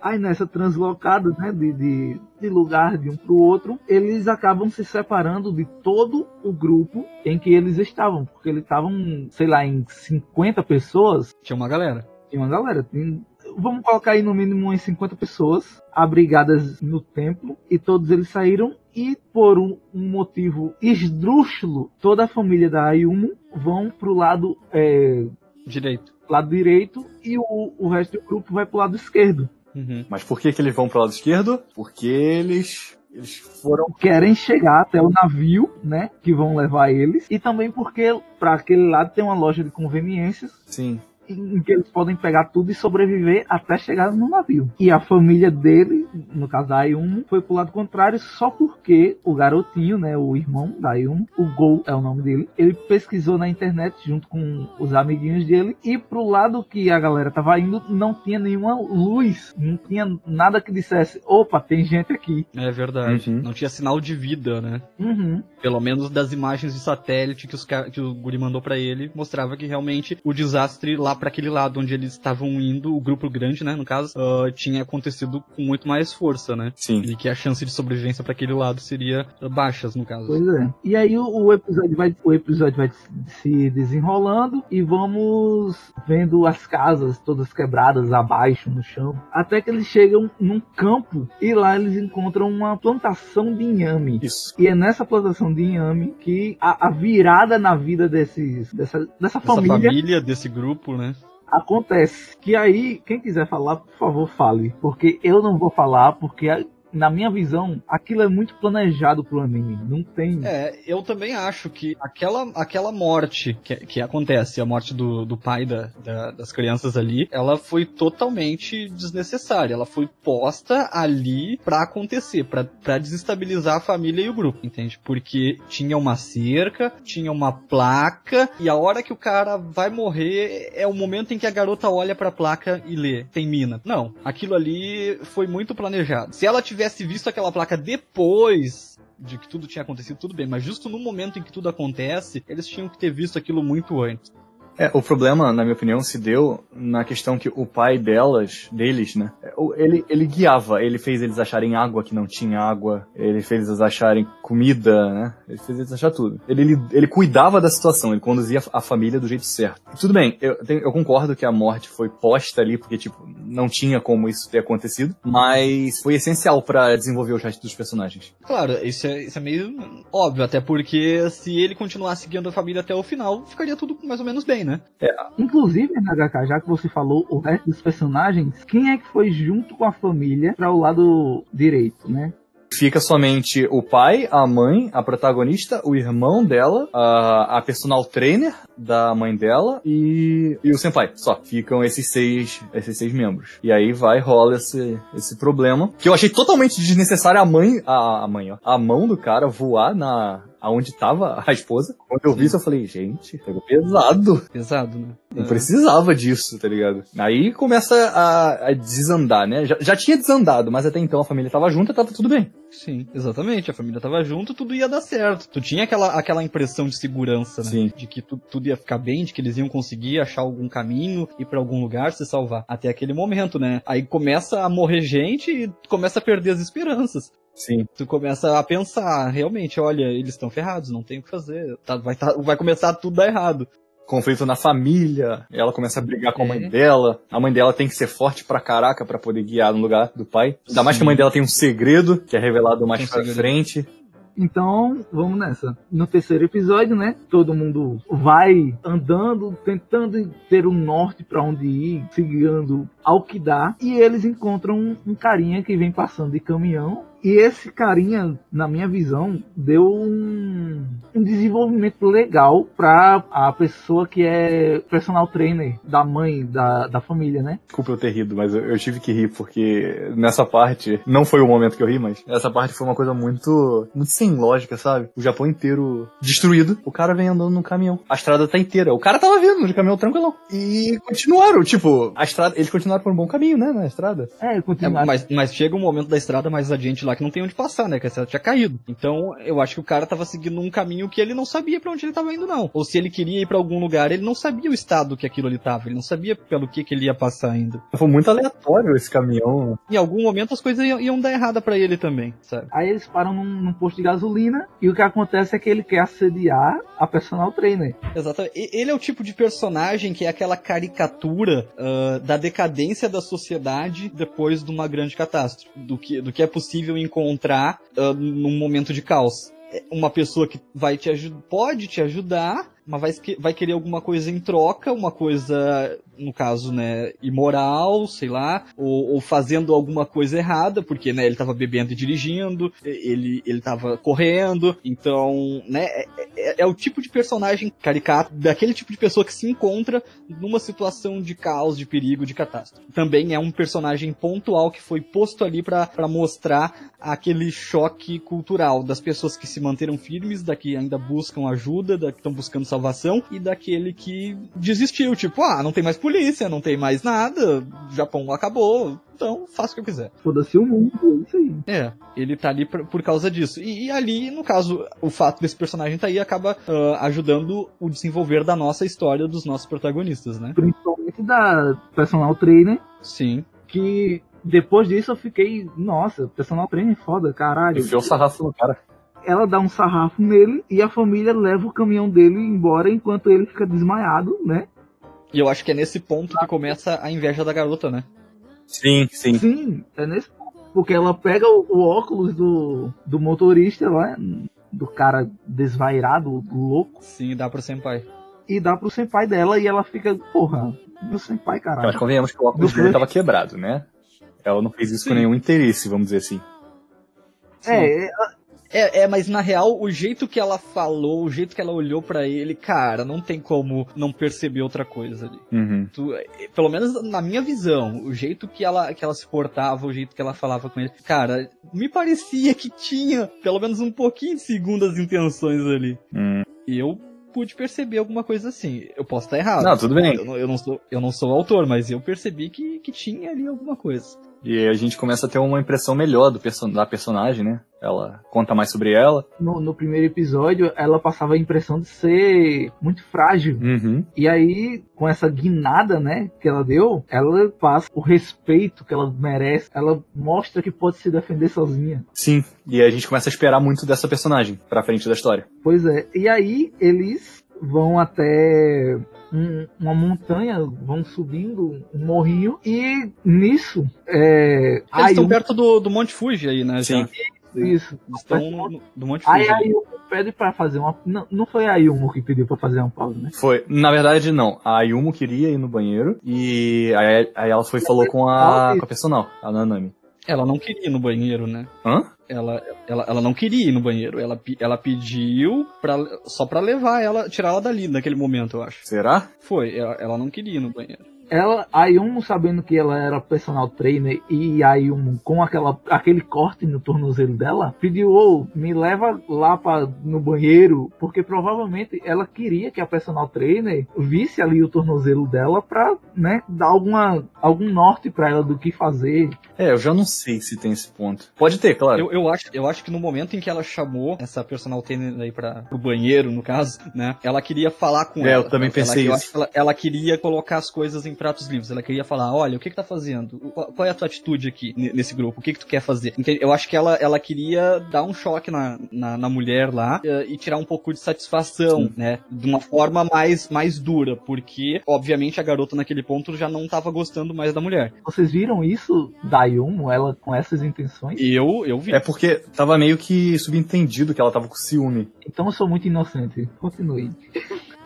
A: Aí nessa translocada né, de, de, de lugar de um para o outro, eles acabam se separando de todo o grupo em que eles estavam. Porque eles estavam, sei lá, em 50 pessoas.
C: Tinha uma galera.
A: Tinha uma galera. Tem vamos colocar aí no mínimo umas 50 pessoas abrigadas no templo e todos eles saíram e por um, um motivo esdrúxulo, toda a família da Ayumu vão pro lado, é,
C: Direito.
A: lado direito e o, o resto do grupo vai pro lado esquerdo.
C: Uhum.
B: Mas por que, que eles vão pro lado esquerdo? Porque eles. Eles foram.
A: Querem chegar até o navio, né, que vão levar eles e também porque para aquele lado tem uma loja de conveniências
B: Sim.
A: Em que eles podem pegar tudo e sobreviver até chegar no navio. E a família dele, no caso da Ayumu, foi pro lado contrário só porque o garotinho, né, o irmão da Ayumu, o Gol é o nome dele, ele pesquisou na internet junto com os amiguinhos dele e pro lado que a galera tava indo não tinha nenhuma luz, não tinha nada que dissesse, opa, tem gente aqui.
C: É verdade.
B: Uhum.
C: Não tinha sinal de vida, né?
A: Uhum.
C: Pelo menos das imagens de satélite que, os, que o Guri mandou pra ele, mostrava que realmente o desastre lá pra aquele lado onde eles estavam indo, o grupo grande, né, no caso, ah, tinha acontecido com muito mais força, né?
B: Sim.
C: E que a chance de sobrevivência pra aquele lado seria baixas, no caso.
A: Pois é. E aí o, o episódio vai, o episódio vai se desenrolando e vamos vendo as casas todas quebradas abaixo no chão, até que eles chegam num campo e lá eles encontram uma plantação de inhame.
B: Isso.
A: E é nessa plantação de inhame que a, a virada na vida desses dessa, dessa
C: Essa
A: família,
C: família desse grupo, né?
A: Acontece. Que aí, quem quiser falar, por favor, fale. Porque eu não vou falar, porque na minha visão, aquilo é muito planejado pro anime. Não tem.
C: É, eu também acho que aquela, aquela morte que, que acontece, a morte do, do pai da, da- das crianças ali, ela foi totalmente desnecessária. Ela foi posta ali pra acontecer, pra, desestabilizar a família e o grupo, entende? Porque tinha uma cerca, tinha uma placa, e a hora que o cara vai morrer é o momento em que a garota olha pra placa e lê, tem mina. Não, aquilo ali foi muito planejado. Se ela tivesse visto aquela placa depois de que tudo tinha acontecido, tudo bem, mas justo no momento em que tudo acontece, eles tinham que ter visto aquilo muito antes.
B: É, o problema, na minha opinião, se deu na questão que o pai delas, deles, né? o- Ele, ele guiava, ele fez eles acharem água que não tinha água, ele fez eles acharem comida, né? Ele fez eles achar tudo. Ele, ele, ele cuidava da situação, ele conduzia a família do jeito certo. Tudo bem, eu, eu concordo que a morte foi posta ali, porque, tipo, não tinha como isso ter acontecido, mas foi essencial pra desenvolver os restos dos personagens.
C: Claro, isso é, isso é meio óbvio, até porque se ele continuasse seguindo a família até o final, ficaria tudo mais ou menos bem, né?
A: Inclusive, NHK, já que você falou o resto dos personagens, quem é que foi junto com a família para o lado direito, né?
B: Fica somente o pai, a mãe, a protagonista, o irmão dela, a, a personal trainer da mãe dela e, e o senpai. Só ficam esses seis, esses seis membros. E aí vai rola esse, esse problema que eu achei totalmente desnecessário a mãe, a, a mãe, ó, a mão do cara voar na aonde tava a esposa. Quando eu vi isso eu falei, gente, pegou pesado.
C: Pesado, né?
B: Não precisava disso, tá ligado? Aí começa a, a desandar, né? Já, já tinha desandado, mas até então a família tava junta, tava tudo bem.
C: Sim, exatamente. A família tava junto, tudo ia dar certo. Tu tinha aquela, aquela impressão de segurança, né?
B: Sim.
C: De que tu- tudo ia ficar bem, de que eles iam conseguir achar algum caminho, ir pra algum lugar, se salvar. Até aquele momento, né? Aí começa a morrer gente e começa a perder as esperanças.
B: Sim.
C: Tu começa a pensar, realmente, olha, eles estão ferrados, não tem o que fazer. Tá- vai, tá- vai começar tudo a dar errado.
B: conflito na família, ela começa a brigar com a
C: É.
B: mãe dela. A mãe dela tem que ser forte pra caraca pra poder guiar no lugar do pai. Ainda mais que a mãe dela tem um segredo, que é revelado mais
C: Tem um
B: pra
C: segredo.
B: frente.
A: Então, vamos nessa. No terceiro episódio, né? Todo mundo vai andando, tentando ter um norte pra onde ir, seguindo ao que dá. E eles encontram um, um carinha que vem passando de caminhão. E esse carinha, na minha visão, deu um, um desenvolvimento legal pra a pessoa que é personal trainer da mãe, da, da família, né?
B: Desculpa eu ter rido, mas eu, eu tive que rir, porque nessa parte, não foi o momento que eu ri, mas essa parte foi uma coisa muito, muito sem lógica, sabe? O Japão inteiro destruído, o cara vem andando no caminhão. A estrada tá inteira. O cara tava vindo de caminhão tranquilão. E continuaram, tipo, a estrada, eles continuaram por um bom caminho, né, na estrada.
A: É,
C: É,
A: continuar.
C: mas, mas chega um momento da estrada mais adiante lá que não tem onde passar, né? Que a estrada tinha caído. Então, eu acho que o cara tava seguindo um caminho que ele não sabia pra onde ele tava indo, não. Ou se ele queria ir pra algum lugar, ele não sabia o estado que aquilo ali tava. Ele não sabia pelo que, que ele ia passar ainda.
B: Foi muito aleatório esse caminhão.
C: Em algum momento as coisas iam, iam dar errada pra ele também, sabe?
A: Aí eles param num, num posto de gasolina e o que acontece é que ele quer assediar a personal trainer.
C: Exatamente. Ele é o tipo de personagem que é aquela caricatura ah, da decadência da sociedade depois de uma grande catástrofe. Do que, do que é possível encontrar ah, num momento de caos. É Uma pessoa que vai te pode te ajudar, mas vai, vai querer alguma coisa em troca, uma coisa, no caso, né, imoral, sei lá, ou, ou fazendo alguma coisa errada, porque, né, ele tava bebendo e dirigindo, ele, ele tava correndo, então, né, é, é- é o tipo de personagem caricato, daquele tipo de pessoa que se encontra numa situação de caos, de perigo, de catástrofe. Também é um personagem pontual que foi posto ali pra mostrar aquele choque cultural das pessoas que se manteram firmes, da que ainda buscam ajuda, da que estão buscando salvação, e daquele que desistiu, tipo, ah, não tem mais polícia, não tem mais nada, o Japão acabou, então faço o que eu quiser.
A: Foda-se o mundo, é isso aí.
C: É, ele tá ali por, por causa disso. E, e ali, no caso, o fato desse personagem tá aí acaba ah, ajudando o desenvolver da nossa história dos nossos protagonistas, né?
A: Principalmente da personal trainer,
C: Sim.
A: que depois disso eu fiquei, nossa, personal trainer é foda, caralho.
B: Enfiou o sarrafo no cara.
A: Ela dá um sarrafo nele e a família leva o caminhão dele embora enquanto ele fica desmaiado, né?
C: E eu acho que é nesse ponto que começa a inveja da garota, né?
B: Sim, sim.
A: Sim, é nesse ponto. Porque ela pega o, o óculos do, do motorista lá, do cara desvairado, louco,
C: Sim, dá pro senpai.
A: e dá pro senpai dela e ela fica, porra, meu senpai,
B: Mas
A: caralho.
B: convenhamos que o óculos
A: Do
B: dele tava quebrado, né? Ela não fez isso
C: Sim.
B: com nenhum interesse, vamos dizer assim.
A: É, é,
C: É, é, mas na real, o jeito que ela falou, o jeito que ela olhou pra ele, cara, não tem como não perceber outra coisa ali.
B: Uhum.
C: Tu- eh, pelo menos na minha visão, o jeito que ela, que ela se portava, o jeito que ela falava com ele, cara, me parecia que tinha pelo menos um pouquinho de segundas intenções ali.
B: Hum.
C: E eu pude perceber alguma coisa assim. Eu posso estar errado.
B: Não, tudo bem.
C: Eu não, eu não sou, eu não sou autor, mas eu percebi que, que tinha ali alguma coisa.
B: E a gente começa a ter uma impressão melhor do perso da personagem, né? Ela conta mais sobre ela.
A: no, no primeiro episódio, ela passava a impressão de ser muito frágil.
B: Uhum.
A: E aí, com essa guinada, né, que ela deu, ela passa o respeito que ela merece. Ela mostra que pode se defender sozinha.
B: Sim. E a gente começa a esperar muito dessa personagem pra frente da história.
A: Pois é. E aí, eles vão até um- uma montanha, vão subindo um morrinho. E nisso, é.
C: Eles
A: Aí,
C: estão perto do, do Monte Fuji aí, né?
B: Sim.
C: já.
A: isso.
C: Eles estão no, no- do Monte
A: Aí
C: Fuji.
A: a
C: ali.
A: Ayumu pede pra fazer uma. Não, não foi a Ayumu que pediu pra fazer uma pausa, né?
B: Foi. Na verdade, não. A Ayumu queria ir no banheiro. E aí, aí ela foi e falou com a, com a personal, a Nanami.
C: Ela não queria ir no banheiro, né?
B: Hã?
C: Ela, ela, ela não queria ir no banheiro. Ela, ela pediu pra, só pra levar ela, tirar ela dali naquele momento, eu acho.
B: Será?
C: Foi, ela, ela não queria ir no banheiro.
A: Ela, a Ayumu sabendo que ela era personal trainer e a Ayumu com aquela, aquele corte no tornozelo dela, pediu, ô, me leva lá pra, no banheiro, porque provavelmente ela queria que a personal trainer visse ali o tornozelo dela pra, né, dar alguma, algum norte pra ela do que fazer.
B: É, eu já não sei se tem esse ponto. Pode ter, claro.
C: Eu, eu, acho, eu acho que no momento em que ela chamou essa personal trainer aí pra, pro banheiro, no caso, né? Ela queria falar com
B: É,
C: ela.
B: eu também
C: Ela-
B: pensei
C: eu
B: isso.
C: acho que ela, ela queria colocar as coisas em pratos limpos. Ela queria falar, olha, o que que tá fazendo? Qual, qual é a tua atitude aqui ne- nesse grupo? O que que tu quer fazer? Eu acho que ela, ela queria dar um choque na, na, na mulher lá eh, e tirar um pouco de satisfação,
B: Sim.
C: né? De uma forma mais, mais dura, porque, obviamente, a garota naquele ponto já não tava gostando mais da mulher.
A: Vocês viram isso da Ayumu, ela com essas intenções?
C: Eu, eu vi.
B: É porque tava meio que subentendido que ela tava com ciúme.
A: Então eu sou muito inocente. Continue.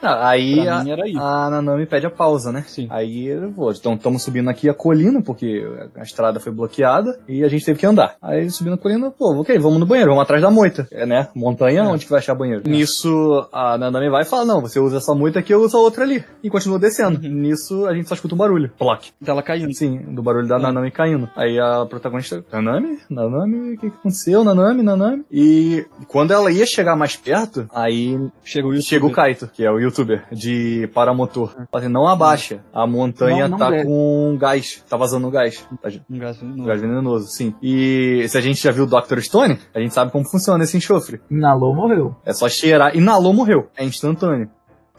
B: Ah, aí a, a Nanami pede a pausa, né?
C: Sim.
B: Aí eu vou. Então estamos subindo aqui a colina, porque a estrada foi bloqueada e a gente teve que andar. Aí subindo a colina, pô, ok, vamos no banheiro, vamos atrás da moita. É, né? Montanha,
C: É.
B: onde que vai achar banheiro? Nisso, a Nanami vai e fala: não, você usa essa moita aqui, eu uso a outra ali. E continua descendo.
C: Uhum.
B: Nisso, a gente só escuta um barulho. Plock.
C: Dela caindo.
B: Sim, do barulho da
C: Hum.
B: Nanami caindo. Aí a protagonista, Nanami? Nanami? O que, que aconteceu? Nanami? Nanami? E quando ela ia chegar mais perto, aí
C: Chega o
B: chega o Kaito, que é o youtuber de paramotor. Fala assim, não abaixa. A montanha
A: Não- não
B: tá
A: desce.
B: com gás. Tá vazando gás. Tá
C: Um gás venenoso.
B: Gás venenoso, sim. E se a gente já viu o Dr. Stone, a gente sabe como funciona esse enxofre.
A: Inalou, morreu.
B: É só cheirar. Inalou, morreu. É instantâneo.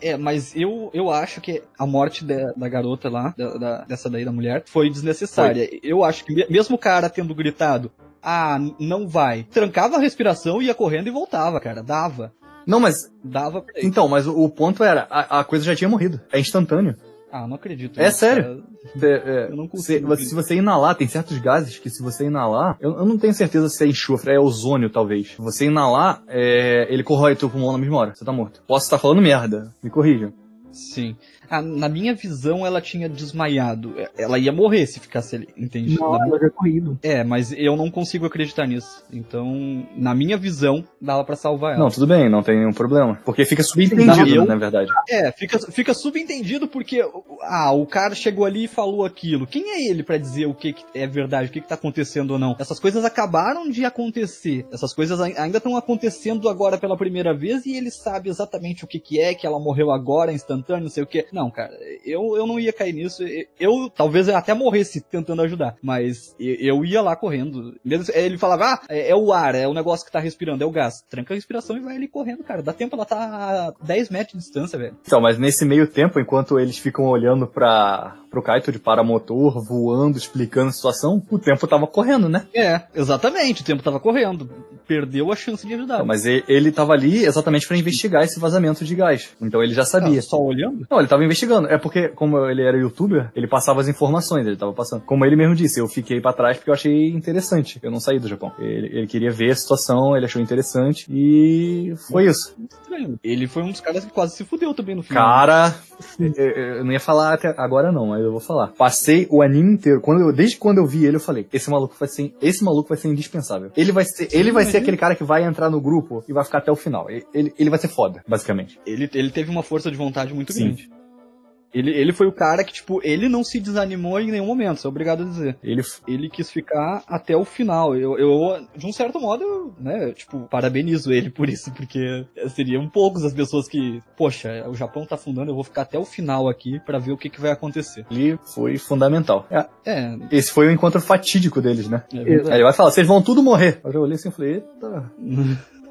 C: É, mas eu, eu acho que a morte da, da garota lá, da- da- dessa daí da mulher, foi desnecessária. Eu acho que me- mesmo o cara tendo gritado, ah, não vai, trancava a respiração, ia correndo e voltava, cara. Dava.
B: Não, mas.
C: Dava pra ele.
B: Então, mas o, ponto era, a, a coisa já tinha morrido. É instantâneo.
C: Ah, não acredito.
B: É
C: nisso,
B: sério? é,
C: Eu não consigo
B: você- se você inalar, tem certos gases que se você inalar, eu, eu não tenho certeza se é enxofre, é ozônio talvez. Se você inalar, é, ele corrói teu pulmão na mesma hora, você tá morto. Posso estar falando merda, me corrijam.
C: Sim. Ah, na minha visão, ela tinha desmaiado. Ela ia morrer se ficasse ali, entende?
A: Não,
C: Na
A: ela já corrido.
C: É, mas eu não consigo acreditar nisso. Então, na minha visão, dava pra salvar ela.
B: Não, tudo bem, não tem nenhum problema. Porque fica subentendido,
C: eu-
B: na verdade.
C: É, fica, fica subentendido porque, ah, o cara chegou ali e falou aquilo. Quem é ele pra dizer o que, que é verdade, o que, que tá acontecendo ou não? Essas coisas acabaram de acontecer. Essas coisas ai- ainda estão acontecendo agora pela primeira vez e ele sabe exatamente o que, que é, que ela morreu agora, instantâneo, não sei o que. Não, cara, eu, eu não ia cair nisso. Eu talvez eu até morresse tentando ajudar, mas eu, eu ia lá correndo. Mesmo- Ele falava, ah, é, é o ar, é o negócio que tá respirando, é o gás. Tranca a respiração e vai ali correndo, cara. Dá tempo, ela tá a 10 metros de distância, velho.
B: Então, mas nesse meio tempo, enquanto eles ficam olhando pra, pro Kaito de paramotor, voando, explicando a situação, o tempo tava correndo, né?
C: É, exatamente, o tempo tava correndo. Perdeu a chance de ajudar.
B: Então, mas ele, ele tava ali exatamente pra investigar esse vazamento de gás. Então ele já sabia.
C: Ah, só olhando?
B: Não, ele tava investigando. É porque, como ele era youtuber, ele passava as informações, ele tava passando. Como ele mesmo disse, eu fiquei pra trás porque eu achei interessante. Eu não saí do Japão. Ele, ele queria ver a situação, ele achou interessante e foi isso.
C: Estranho. Ele foi um dos caras que quase se fudeu também no final.
B: Cara, eu, eu- eu não ia falar até agora não, mas eu vou falar. Passei o anime inteiro. Quando eu, desde quando eu vi ele, eu falei: esse maluco vai ser, esse maluco vai ser indispensável. Ele vai ser, ele vai ser aquele cara que vai entrar no grupo e vai ficar até o final. Ele, ele, ele vai ser foda, basicamente.
C: Ele, ele teve uma força de vontade muito
B: Sim.
C: grande. Ele, ele foi o cara que, tipo, ele não se desanimou em nenhum momento, sou obrigado a dizer.
B: Ele
C: Ele quis ficar até o final. Eu, eu de um certo modo, eu, né, tipo, parabenizo ele por isso, porque seriam poucos as pessoas que, poxa, o Japão tá afundando, eu vou ficar até o final aqui pra ver o que, que vai acontecer.
B: ele foi fundamental. É,
C: É,
B: esse foi o encontro fatídico deles, né?
C: é
B: Aí ele vai falar, vocês vão tudo morrer. Eu olhei assim e falei, eita.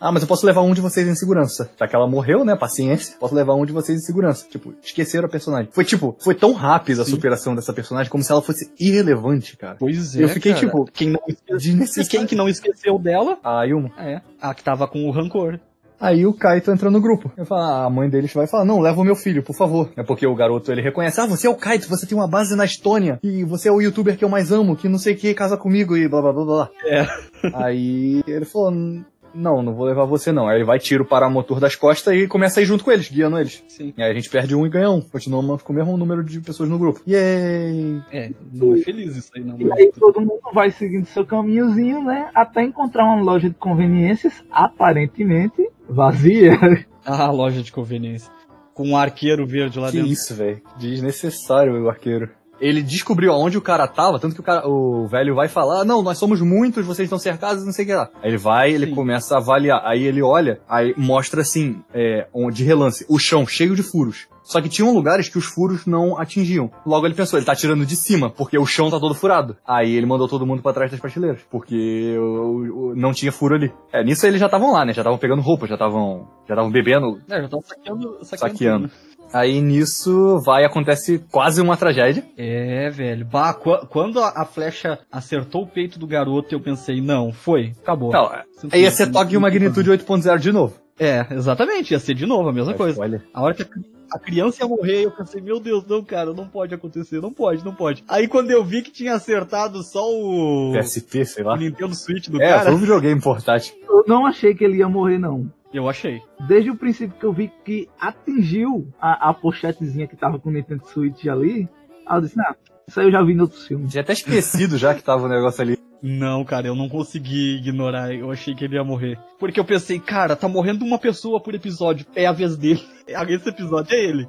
B: Ah, mas eu posso levar um de vocês em segurança. Já que ela morreu, né? Paciência. Posso levar um de vocês em segurança. Tipo, esqueceram a personagem. Foi tipo, foi tão rápida a superação dessa personagem como se ela fosse irrelevante, cara.
C: Pois é.
B: Eu fiquei,
C: cara.
B: tipo,
C: quem não esqueceu, e quem que não esqueceu dela?
B: A Yuma.
C: É, a que tava com o rancor.
B: Aí o Kaito entra no grupo. Eu falo, ah, a mãe deles vai falar, não, leva o meu filho, por favor. É porque o garoto, ele reconhece, ah, você é o Kaito, você tem uma base na Estônia, e você é o youtuber que eu mais amo, que não sei o que, casa comigo, e blá blá blá blá.
C: É.
B: Aí ele falou, não, não vou levar você não. Aí ele vai, tira o paramotor das costas e começa a ir junto com eles, guiando eles.
C: Sim.
B: E aí a gente perde um e ganha um. Continuamos com o mesmo número de pessoas no grupo. Yay!
C: É, não é feliz isso aí, não.
A: E aí todo mundo vai seguindo seu caminhozinho, né? Até encontrar uma loja de conveniências, aparentemente vazia.
C: Ah, loja de conveniência. Com um arqueiro verde lá
B: Que
C: dentro.
B: isso, velho. Desnecessário o arqueiro. Ele descobriu aonde o cara tava, tanto que o, cara, o velho vai falar, não, nós somos muitos, vocês estão cercados, não sei o que lá. Aí ele vai, ele
C: Sim.
B: começa a avaliar, aí ele olha, aí mostra assim, é, de relance, o chão cheio de furos. Só que tinham lugares que os furos não atingiam. Logo ele pensou, ele tá tirando de cima, porque o chão tá todo furado. Aí ele mandou todo mundo pra trás das prateleiras, porque o- o- não tinha furo ali. É, nisso eles já estavam lá, né? Já estavam pegando roupa, já estavam já estavam bebendo,
C: É, já tava saqueando. Saqueando.
B: saqueando. Aí nisso vai acontece quase uma tragédia.
C: É, velho. Bah, qu- quando a, a flecha acertou o peito do garoto, eu pensei, não, foi, acabou.
B: Não, aí ia ser toque de magnitude 8.0 de novo.
C: É, exatamente, ia ser de novo a mesma coisa.
B: Olha.
C: A hora que a, a criança ia morrer, eu pensei, meu Deus, não, cara, não pode acontecer, não pode, não pode. Aí quando eu vi que tinha acertado só o,
B: PSP, sei
C: o
B: lá.
C: Nintendo Switch do
B: É,
C: cara,
B: foi um videogame portátil.
A: Eu não achei que ele ia morrer, não.
C: Eu achei.
A: Desde o princípio que eu vi que atingiu a, a pochetezinha que tava com o Nintendo Switch ali, eu disse, ah, isso aí eu já vi em outros filmes.
B: Tinha até esquecido já que tava o negócio ali.
C: Não, cara, eu não consegui ignorar. Eu achei que ele ia morrer. Porque eu pensei, cara, tá morrendo uma pessoa por episódio. É a vez dele. Esse episódio é ele.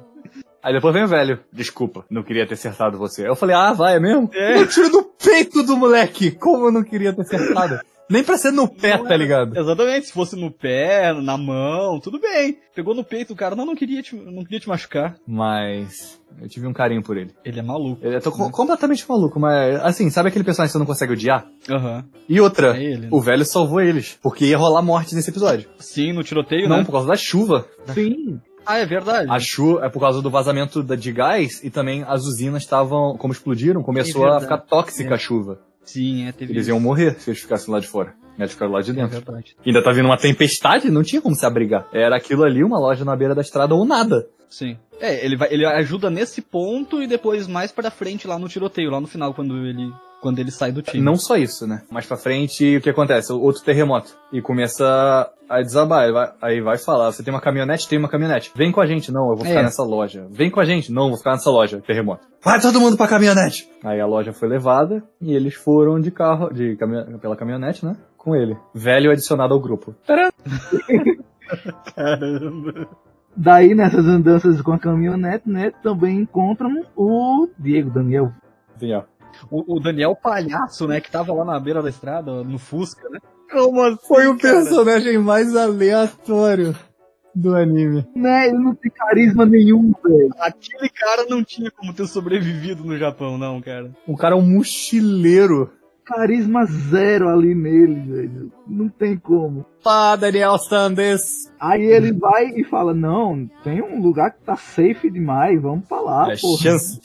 B: Aí depois vem o velho. Desculpa, não queria ter acertado você. Eu falei, ah, vai, é mesmo?
C: É.
B: Eu tiro do peito do moleque. Como eu não queria ter acertado? Nem pra ser no pé,
C: Não
B: tá ligado?
C: Exatamente, se fosse no pé, na mão, tudo bem. Pegou no peito o cara, não, não queria te, não queria te machucar.
B: Mas eu tive um carinho por ele.
C: Ele é maluco.
B: Eu tô co- completamente maluco, mas assim, sabe aquele personagem que você não consegue odiar?
C: Aham.
B: E outra,
C: É ele. né?
B: o velho salvou eles, porque ia rolar morte nesse episódio.
C: Sim, no tiroteio,
B: Não,
C: né?
B: por causa da chuva.
A: Sim.
C: Ah, é verdade.
B: A chuva é por causa do vazamento de gás e também as usinas estavam, como explodiram, começou
C: É
B: a ficar tóxica
C: É.
B: a chuva.
C: Sim, é, teve
B: Eles
C: isso.
B: iam morrer se eles ficassem lá de fora. Eles ficaram lá de
C: É
B: dentro.
C: verdade.
B: Ainda tá vindo uma tempestade, não tinha como se abrigar. Era aquilo ali, uma loja na beira da estrada ou nada.
C: Sim. É, ele, vai, ele ajuda nesse ponto e depois mais pra frente lá no tiroteio, lá no final, quando ele, quando ele sai do time.
B: Não só isso, né? Mais pra frente, o que acontece? Outro terremoto. E começa a desabar. Aí vai, aí vai falar, você tem uma caminhonete? Tem uma caminhonete. Vem com a gente. Não, eu vou ficar
C: É.
B: nessa loja. Vem com a gente. Não, eu vou ficar nessa loja. Terremoto. Vai todo mundo pra caminhonete! Aí a loja foi levada e eles foram de carro, de caminho, pela caminhonete, né? Com ele. Velho adicionado ao grupo. Tcharam!
C: Caramba.
A: Daí, nessas andanças com a caminhonete, né, também encontram o Diego Daniel.
B: Ó.
C: O, o Daniel Palhaço, né, que tava lá na beira da estrada, no Fusca, né? Como assim,
B: Foi o
C: cara?
B: personagem mais aleatório do anime.
A: Né, ele não tem carisma nenhum, velho.
C: Aquele cara não tinha como ter sobrevivido no Japão, não, cara.
B: O cara é um mochileiro.
A: Carisma zero ali nele, velho. Não tem como.
B: Pá, Daniel Sandes.
A: Aí ele vai e fala, não, tem um lugar que tá safe demais, vamos pra lá,
B: é
A: porra.
B: Chance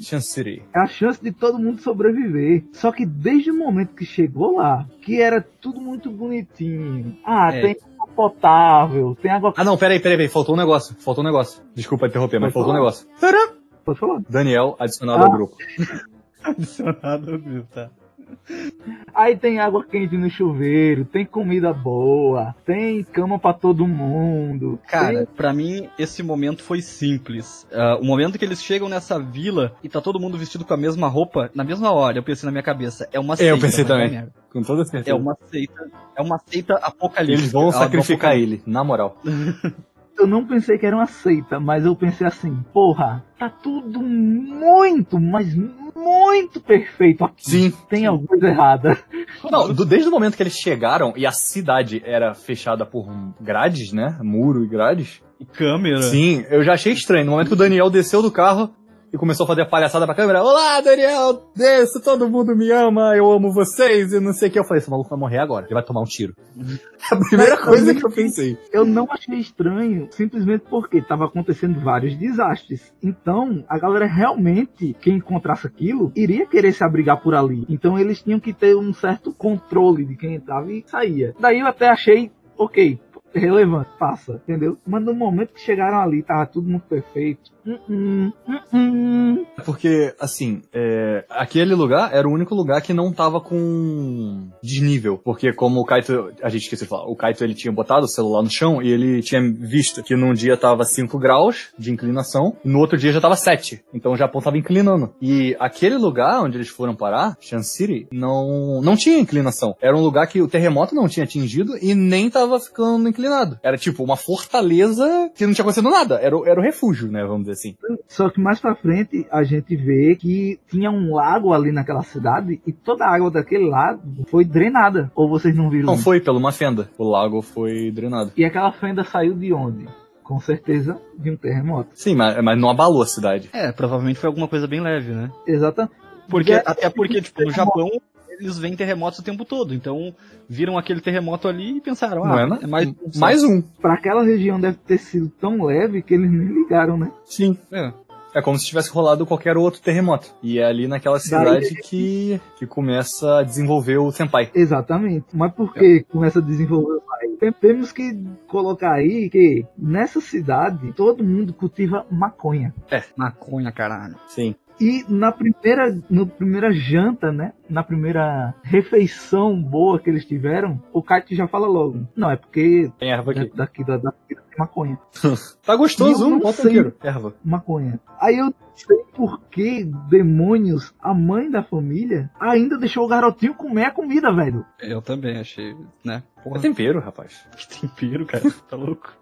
B: Chancery.
A: É a chance de todo mundo sobreviver. Só que desde o momento que chegou lá, que era tudo muito bonitinho. Ah,
C: É.
A: tem água potável, tem água...
B: Ah, não, peraí, peraí, peraí. Faltou um negócio. Faltou um negócio. Desculpa interromper, mas
A: Pode
B: faltou um
A: falar.
B: negócio.
A: Pode falar.
B: Daniel adicionado
A: Ah.
B: ao grupo.
C: Adicionado, viu, tá?
A: Aí tem água quente no chuveiro, tem comida boa, tem cama pra todo mundo.
C: Cara, pra mim, esse momento foi simples. Ah, o momento que eles chegam nessa vila e tá todo mundo vestido com a mesma roupa, na mesma hora, eu pensei na minha cabeça, é uma
B: Eu
C: seita.
B: pensei
C: vai dar
B: também. Com toda certeza.
C: É uma seita. É uma seita apocalíptica.
B: Eles vão sacrificar ele, na moral.
A: Eu não pensei que era uma seita, mas eu pensei assim, porra, tá tudo muito, mas muito perfeito aqui.
B: Sim.
A: Tem alguma coisa errada.
B: Não, do- desde o momento que eles chegaram e a cidade era fechada por grades, né? Muro e grades.
C: E câmera.
B: Sim, eu já achei estranho. No momento que o Daniel desceu do carro e começou a fazer a palhaçada pra câmera. Olá, Daniel! Desce, todo mundo me ama, eu amo vocês e não sei o que. Eu falei, esse maluco vai morrer agora, ele vai tomar um tiro. a primeira coisa que eu pensei.
A: Eu não achei estranho, simplesmente porque tava acontecendo vários desastres. Então, a galera realmente, quem encontrasse aquilo, iria querer se abrigar por ali. Então, eles tinham que ter um certo controle de quem entrava e saía. Daí eu até achei, ok, relevante, passa, entendeu? Mas no momento que chegaram ali, tava tudo muito perfeito. Hum, hum, hum, hum.
B: Porque, assim, é, aquele lugar era o único lugar que não tava com desnível. Porque como o Kaito, a gente esqueceu de falar, o Kaito ele tinha botado o celular no chão e ele tinha visto que num dia tava 5 graus de inclinação no outro dia já tava 7. Então o Japão tava inclinando. E aquele lugar onde eles foram parar, Shan City, não, não tinha inclinação. Era um lugar que o terremoto não tinha atingido e nem tava ficando inclinado. Era tipo uma fortaleza que não tinha acontecido nada. Era, o- era o refúgio, né, vamos dizer assim.
A: Só que mais pra frente a gente vê que tinha um lago ali naquela cidade e toda a água daquele lago foi drenada. Ou vocês não viram?
B: Não
A: isso?
B: foi pela uma fenda. O lago foi drenado.
A: E aquela fenda saiu de onde? Com certeza de um terremoto.
B: Sim, mas, mas não abalou a cidade.
C: É, provavelmente foi alguma coisa bem leve, né?
A: Exatamente.
C: Porque, até porque, tipo, no Japão, eles veem terremotos o tempo todo. Então, viram aquele terremoto ali e pensaram, ah,
B: é, não?
C: é mais um.
B: mais um.
A: Pra aquela região deve ter sido tão leve que eles nem ligaram, né?
B: Sim.
C: É.
B: É como se tivesse rolado qualquer outro terremoto. E é ali naquela cidade que, que começa a desenvolver o Senpai.
A: Exatamente. Mas por que começa a desenvolver o? Tem- Temos que colocar aí que nessa cidade todo mundo cultiva maconha.
C: Maconha, caralho.
B: Sim.
A: E na primeira, na primeira janta, né? Na primeira refeição boa que eles tiveram, o Kite já fala logo. Não, é porque
B: Tem erva aqui.
A: daqui da, da maconha.
B: Tá gostoso, um inteiro. Erva.
A: Maconha. Aí eu não sei por que demônios, a mãe da família, ainda deixou o garotinho comer a comida, velho.
C: Eu também achei, né?
B: É
C: Porra,
B: tempero, rapaz.
C: que tempero, cara. Tá louco.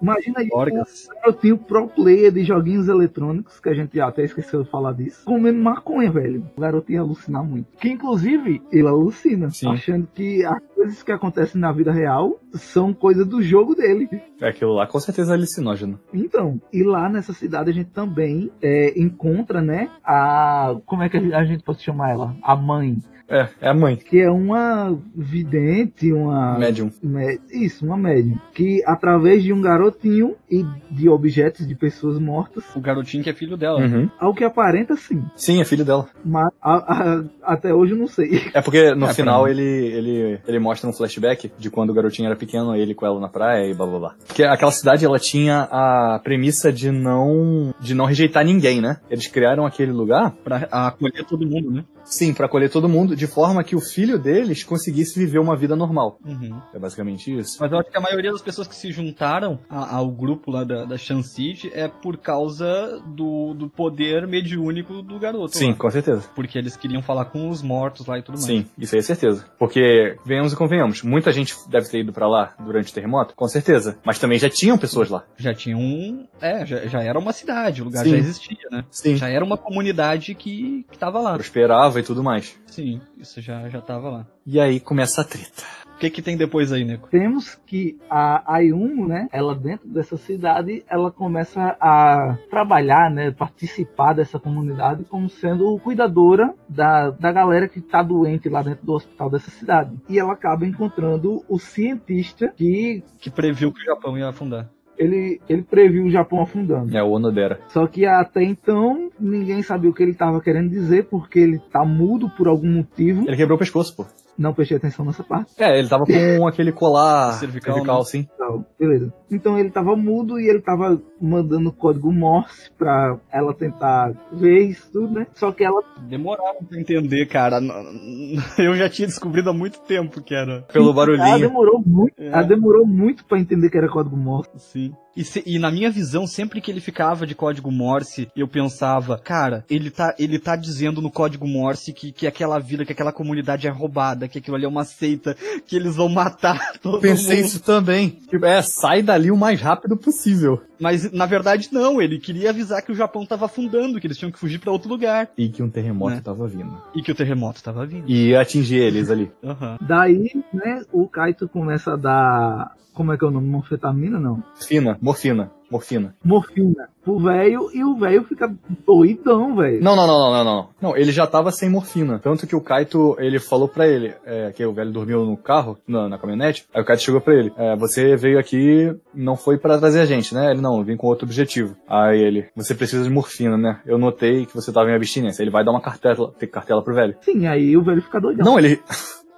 A: Imagina aí
C: Orgas.
A: o garotinho pro player de joguinhos eletrônicos, que a gente até esqueceu eu falar disso, comendo maconha, velho. O garoto ia alucinar muito. Que inclusive, ele alucina,
B: Sim.
A: achando que as coisas que acontecem na vida real são coisas do jogo dele.
B: É aquilo lá com certeza é alucinógeno.
A: Então, e lá nessa cidade a gente também é, encontra, né, a. Como é que a gente pode chamar ela? A mãe.
B: É, é a mãe.
A: Que é uma vidente, uma.
B: Médium.
A: mé- Isso, uma médium. Que através de um garotinho e de objetos de pessoas mortas,
C: O garotinho que é filho dela.
B: Uhum.
A: ao que aparenta sim.
B: Sim, é filho dela.
A: Mas a- a- até hoje eu não sei.
B: É porque no
C: É,
B: final ele, ele, ele mostra um flashback de quando o garotinho era pequeno, ele com ela na praia e blá blá blá. Porque aquela cidade ela tinha a premissa de não de não rejeitar ninguém, né? Eles criaram aquele lugar,
C: Pra acolher todo mundo, né?
B: sim, pra acolher todo mundo, de forma que o filho deles conseguisse viver uma vida normal.
C: Uhum.
B: É basicamente isso.
C: Mas eu acho que a maioria das pessoas que se juntaram a- ao grupo lá da, da Chancid é por causa do, do poder mediúnico do garoto.
B: Sim,
C: lá.
B: com certeza.
C: Porque eles queriam falar com os mortos lá e tudo mais.
B: Sim, isso aí é certeza. Porque, venhamos e convenhamos, muita gente deve ter ido pra lá durante o terremoto, com certeza. Mas também já tinham pessoas lá.
C: Já tinha um. É, já, já era uma cidade, o lugar
B: Sim.
C: já existia, né?
B: Sim.
C: Já era uma comunidade que, que tava lá.
B: Prosperava e tudo mais.
C: Sim, isso já, já tava lá.
B: E aí começa a treta.
C: O que que tem depois aí, Nico?
A: Temos que a Ayumu, né, ela dentro dessa cidade, ela começa a trabalhar, né, participar dessa comunidade como sendo cuidadora da, da galera que tá doente lá dentro do hospital dessa cidade. E ela acaba encontrando o cientista que
C: Que previu que o Japão ia afundar.
A: Ele, ele previu o Japão afundando.
B: É o Onodera.
A: Só que até então ninguém sabia o que ele estava querendo dizer porque ele tá mudo por algum motivo.
B: Ele quebrou o pescoço, pô.
A: Não prestei atenção nessa parte.
B: É, ele tava com aquele colar
C: Cervical,
B: cervical,
C: né?
B: sim.
A: Então, beleza. Então ele tava mudo e ele tava mandando código Morse pra ela tentar ver isso tudo, né? Só que ela
C: Demoraram pra entender, cara. Eu já tinha descobrido há muito tempo que era.
B: Pelo
A: ela
B: barulhinho.
A: demorou muito,
C: É.
A: ela demorou muito para entender que era código Morse.
C: Sim. E, se- e na minha visão, sempre que ele ficava de código Morse, eu pensava, cara, ele tá, ele tá dizendo no código Morse que, que aquela vila, que aquela comunidade é roubada, que aquilo ali é uma seita, que eles vão matar todo
B: Pensei
C: mundo.
B: isso também. Tipo, é, sai dali o mais rápido possível.
C: Mas na verdade não, ele queria avisar que o Japão tava afundando, que eles tinham que fugir pra outro lugar.
B: E que um terremoto
C: Né?
B: tava vindo.
C: E que o terremoto tava vindo.
B: E atingir eles ali.
C: Aham.
A: Daí, né, o Kaito começa a dar. Como é que é o nome? Morfetamina? Não.
B: Fina, morfina, morfina.
A: Morfina pro velho e o velho fica doidão, velho.
B: Não, não, não, não, não, não. Não, ele já tava sem morfina. Tanto que o Kaito, ele falou pra ele, é, que o velho dormiu no carro, na, na caminhonete. Aí o Kaito chegou pra ele, é, você veio aqui, não foi pra trazer a gente, né? Ele, não, eu vim com outro objetivo. Aí ele, você precisa de morfina, né? Eu notei que você tava em abstinência. Ele vai dar uma cartela, tem cartela pro velho.
A: Sim, aí o velho fica doidão.
B: Não, ele,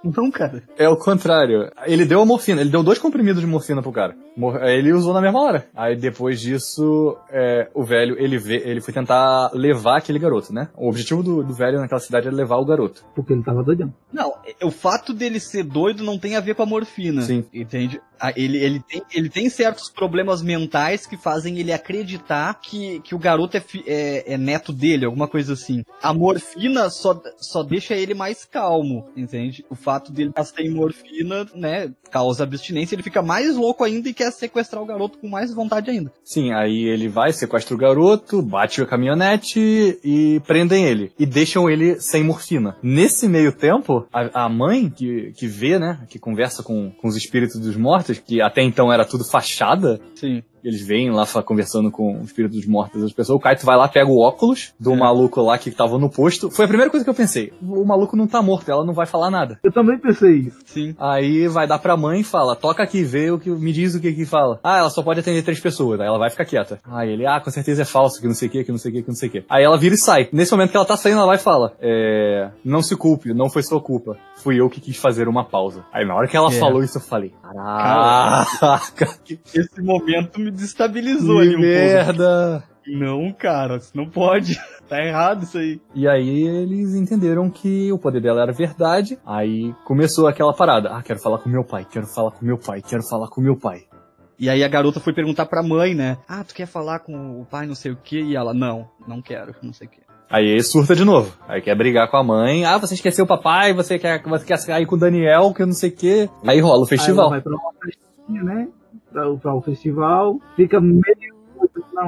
C: Não, cara.
B: É o contrário. Ele deu a morfina, ele deu dois comprimidos de morfina pro cara. Mor- aí Ele usou na mesma hora. Aí depois disso, é, o velho, ele vê, ele foi tentar levar aquele garoto, né? O objetivo do, do velho naquela cidade era levar o garoto.
A: Porque ele tava doidão.
C: Não, o fato dele ser doido não tem a ver com a morfina.
B: Sim.
C: Entende? Ele, ele, tem, ele tem certos problemas mentais que fazem ele acreditar que, que o garoto é, é, é neto dele, alguma coisa assim. A morfina só, só deixa ele mais calmo, entende? O fato dele estar sem morfina, né, causa abstinência, ele fica mais louco ainda e quer sequestrar o garoto com mais vontade ainda.
B: Sim, aí ele vai, sequestra o garoto, bate a caminhonete e prendem ele. E deixam ele sem morfina. Nesse meio tempo, a, a mãe que, que vê, né, que conversa com, com os espíritos dos mortos, que até então era tudo fachada,
C: Sim.
B: Eles vêm lá conversando com os espíritos dos mortos das pessoas. O Kaito vai lá, pega o óculos do
C: É.
B: maluco lá que tava no posto. Foi a primeira coisa que eu pensei. O maluco não tá morto, ela não vai falar nada.
A: Eu também pensei isso.
C: Sim.
B: Aí vai dar pra mãe e fala, toca aqui, vê o que me diz o que que fala. Ah, ela só pode atender três pessoas. Aí ela vai ficar quieta. Aí ele, ah, com certeza é falso, que não sei o que, que não sei o que, que não sei o que. Aí ela vira e sai. Nesse momento que ela tá saindo, ela vai e fala, é, não se culpe, não foi sua culpa. Fui eu que quis fazer uma pausa. Aí na hora que ela
C: É.
B: falou isso, eu falei, caraca,
C: Esse momento me desestabilizou
B: que
C: ali um pouco.
B: merda.
C: Não, cara, isso não pode. Tá errado isso aí.
B: E aí eles entenderam que o poder dela era verdade. Aí começou aquela parada. Ah, quero falar com meu pai, quero falar com meu pai, quero falar com meu pai.
C: E aí a garota foi perguntar pra mãe, né? Ah, tu quer falar com o pai, não sei o que? E ela, não, não quero, não sei o que.
B: Aí ele surta de novo. Aí quer brigar com a mãe. Ah, você esqueceu o papai, você quer, você quer sair com o Daniel, que eu não sei o quê. Aí rola o
A: Aí ela
B: festival.
A: vai pra uma festinha, né? Pra, pra o festival. Fica meio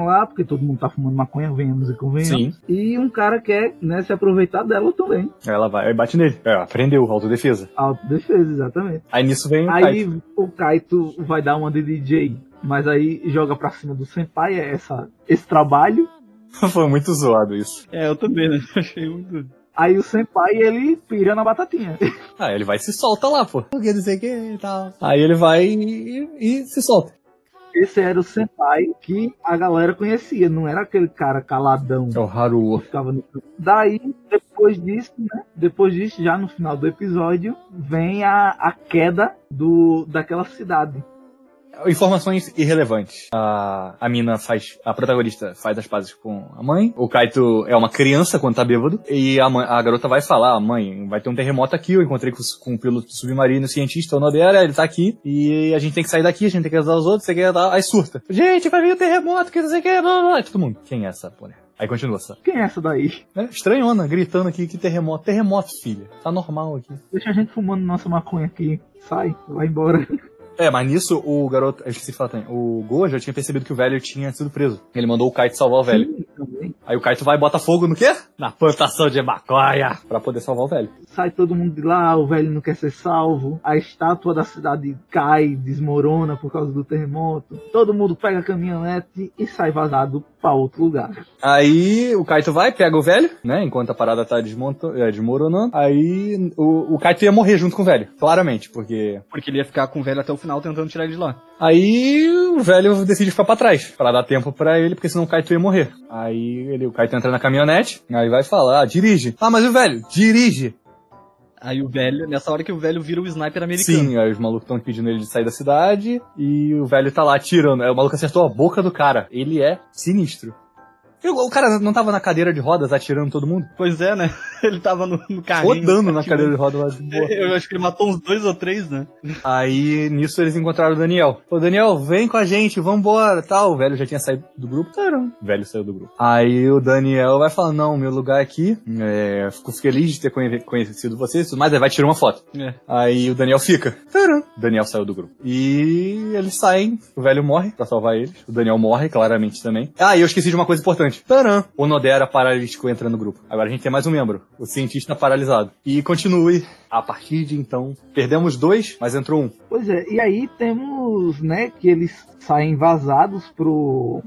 A: lá, porque todo mundo tá fumando maconha, venhamos e convenhamos.
B: Sim.
A: E um cara quer, né, se aproveitar dela também.
B: Ela vai e bate nele. É, aprendeu, autodefesa.
A: Autodefesa, exatamente.
B: Aí nisso vem o
A: Aí
B: Kaito.
A: o Kaito vai dar uma de DJ, mas aí joga pra cima do Senpai, é essa, esse trabalho.
B: Foi muito zoado isso.
C: É, eu também, né? Achei muito.
A: Aí o Senpai, ele pira na batatinha.
B: Ah, ele vai e se solta lá, pô. Porque não sei o que e tal. Aí ele vai e, e se solta.
A: Esse era o Senpai que a galera conhecia, não era aquele cara caladão.
B: É o Haruo.
A: que ficava no. Daí, depois disso, né? Depois disso, já no final do episódio, vem a, a queda do, daquela cidade.
B: Informações irrelevantes. A, a mina faz. A protagonista faz as pazes com a mãe. O Kaito é uma criança quando tá bêbado. E a, mãe- a garota vai falar: mãe, vai ter um terremoto aqui. Eu encontrei com, com o piloto submarino, cientista, o Nodera, ele tá aqui. E a gente tem que sair daqui, a gente tem que ajudar os outros, você quer dar. Aí surta. Gente, vai vir o terremoto, que não sei o que, blá, blá, blá. Todo mundo. Quem é essa, pô? Aí continua essa.
A: Quem é essa daí?
B: É, estranhona, gritando aqui que terremoto. Terremoto, filha. Tá normal aqui.
A: Deixa a gente fumando nossa maconha aqui. Sai, vai embora.
B: É, mas nisso o garoto. Eu esqueci de falar também. O Gojo já tinha percebido que o velho tinha sido preso. Ele mandou o Kaito salvar o velho.
A: Sim, também.
B: Aí o Kaito vai e bota fogo no quê? Na plantação de maconha. Pra poder salvar o velho.
A: Sai todo mundo de lá, o velho não quer ser salvo. A estátua da cidade cai, desmorona por causa do terremoto. Todo mundo pega a caminhonete e sai vazado pra outro lugar.
B: Aí o Kaito vai, pega o velho, né? Enquanto a parada tá desmonta, é, desmoronando. Aí o, o Kaito ia morrer junto com o velho. Claramente, porque.
C: Porque ele ia ficar com o velho até o final tentando tirar ele de lá.
B: Aí o velho decide ficar pra trás, pra dar tempo pra ele, porque senão o Kaito ia morrer. Aí ele, o Kaito entra na caminhonete, aí vai falar, ah, dirige. Ah, mas o velho, dirige.
C: Aí o velho, nessa hora que o velho vira o sniper americano.
B: Sim, aí os malucos estão pedindo ele de sair da cidade e o velho tá lá atirando. Aí o maluco acertou a boca do cara. Ele é sinistro. O, cara não tava na cadeira de rodas atirando todo mundo?
C: Pois é, né? Ele tava no, no carrinho.
B: Rodando na cadeira de rodas lá de boa.
C: Eu acho que ele matou uns dois ou três, né?
B: Aí nisso eles encontraram o Daniel. Ô Daniel, vem com a gente, vambora, tal. O velho já tinha saído do grupo, caramba. O velho saiu do grupo. Aí o Daniel vai falar, não, meu lugar aqui, é, fico feliz de ter conhe- conhecido vocês, mais, aí vai tirar uma foto.
C: É.
B: Aí o Daniel fica. Taran. Daniel saiu do grupo. E eles saem, o velho morre pra salvar eles. O Daniel morre, claramente também. Ah, e eu esqueci de uma coisa importante. Taran. O Nodera paralítico entra no grupo. Agora a gente tem mais um membro. O cientista paralisado. E continue. A partir de então, perdemos dois, mas entrou um.
A: Pois é, e aí temos, né, que eles saem vazados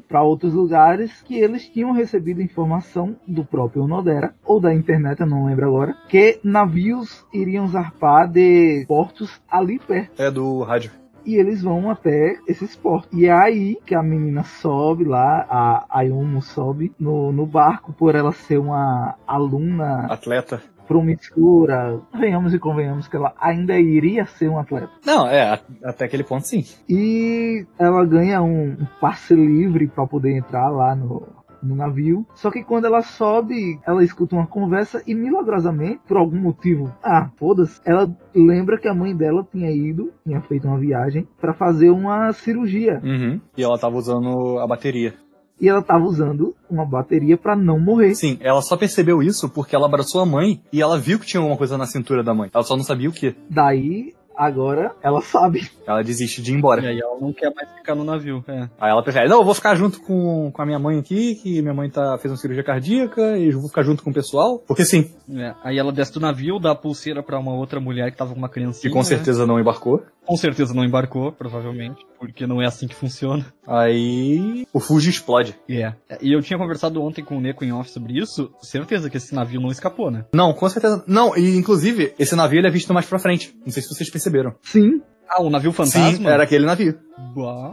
A: para outros lugares que eles tinham recebido informação do próprio Nodera, ou da internet, eu não lembro agora, que navios iriam zarpar de portos ali perto.
B: É do rádio.
A: E eles vão até esses portos. E é aí que a menina sobe lá, a Ayumu sobe no, no barco, por ela ser uma aluna
B: Atleta.
A: promissora. Venhamos e convenhamos que ela ainda iria ser um atleta.
B: Não, é, até aquele ponto sim.
A: E ela ganha um, um passe livre para poder entrar lá no, no navio. Só que quando ela sobe, ela escuta uma conversa e milagrosamente, por algum motivo, ah, foda-se, ela lembra que a mãe dela tinha ido, tinha feito uma viagem para fazer uma cirurgia.
B: Uhum. E ela tava usando a bateria.
A: E ela tava usando uma bateria para não morrer.
B: Sim, ela só percebeu isso porque ela abraçou a mãe e ela viu que tinha alguma coisa na cintura da mãe. Ela só não sabia o que.
A: Daí, agora, ela sabe.
B: Ela desiste de ir embora.
C: E aí ela não quer mais ficar no navio. É.
B: Aí ela prefere, não, eu vou ficar junto com, com a minha mãe aqui, que minha mãe tá, fez uma cirurgia cardíaca, e eu vou ficar junto com o pessoal. Porque sim,
C: É. Aí ela desce do navio, dá a pulseira pra uma outra mulher que tava com uma criancinha.
B: que com
C: né?
B: certeza não embarcou.
C: Com certeza não embarcou, provavelmente. Porque não é assim que funciona.
B: Aí o Fuji explode.
C: É. E eu tinha conversado ontem com o Neko em off sobre isso. Certeza que esse navio não escapou, né?
B: Não, com certeza. Não, e inclusive, esse navio ele é visto mais pra frente. Não sei se vocês perceberam.
A: Sim,
C: Ah, o navio fantasma?
B: Sim, era aquele navio.
C: Bah,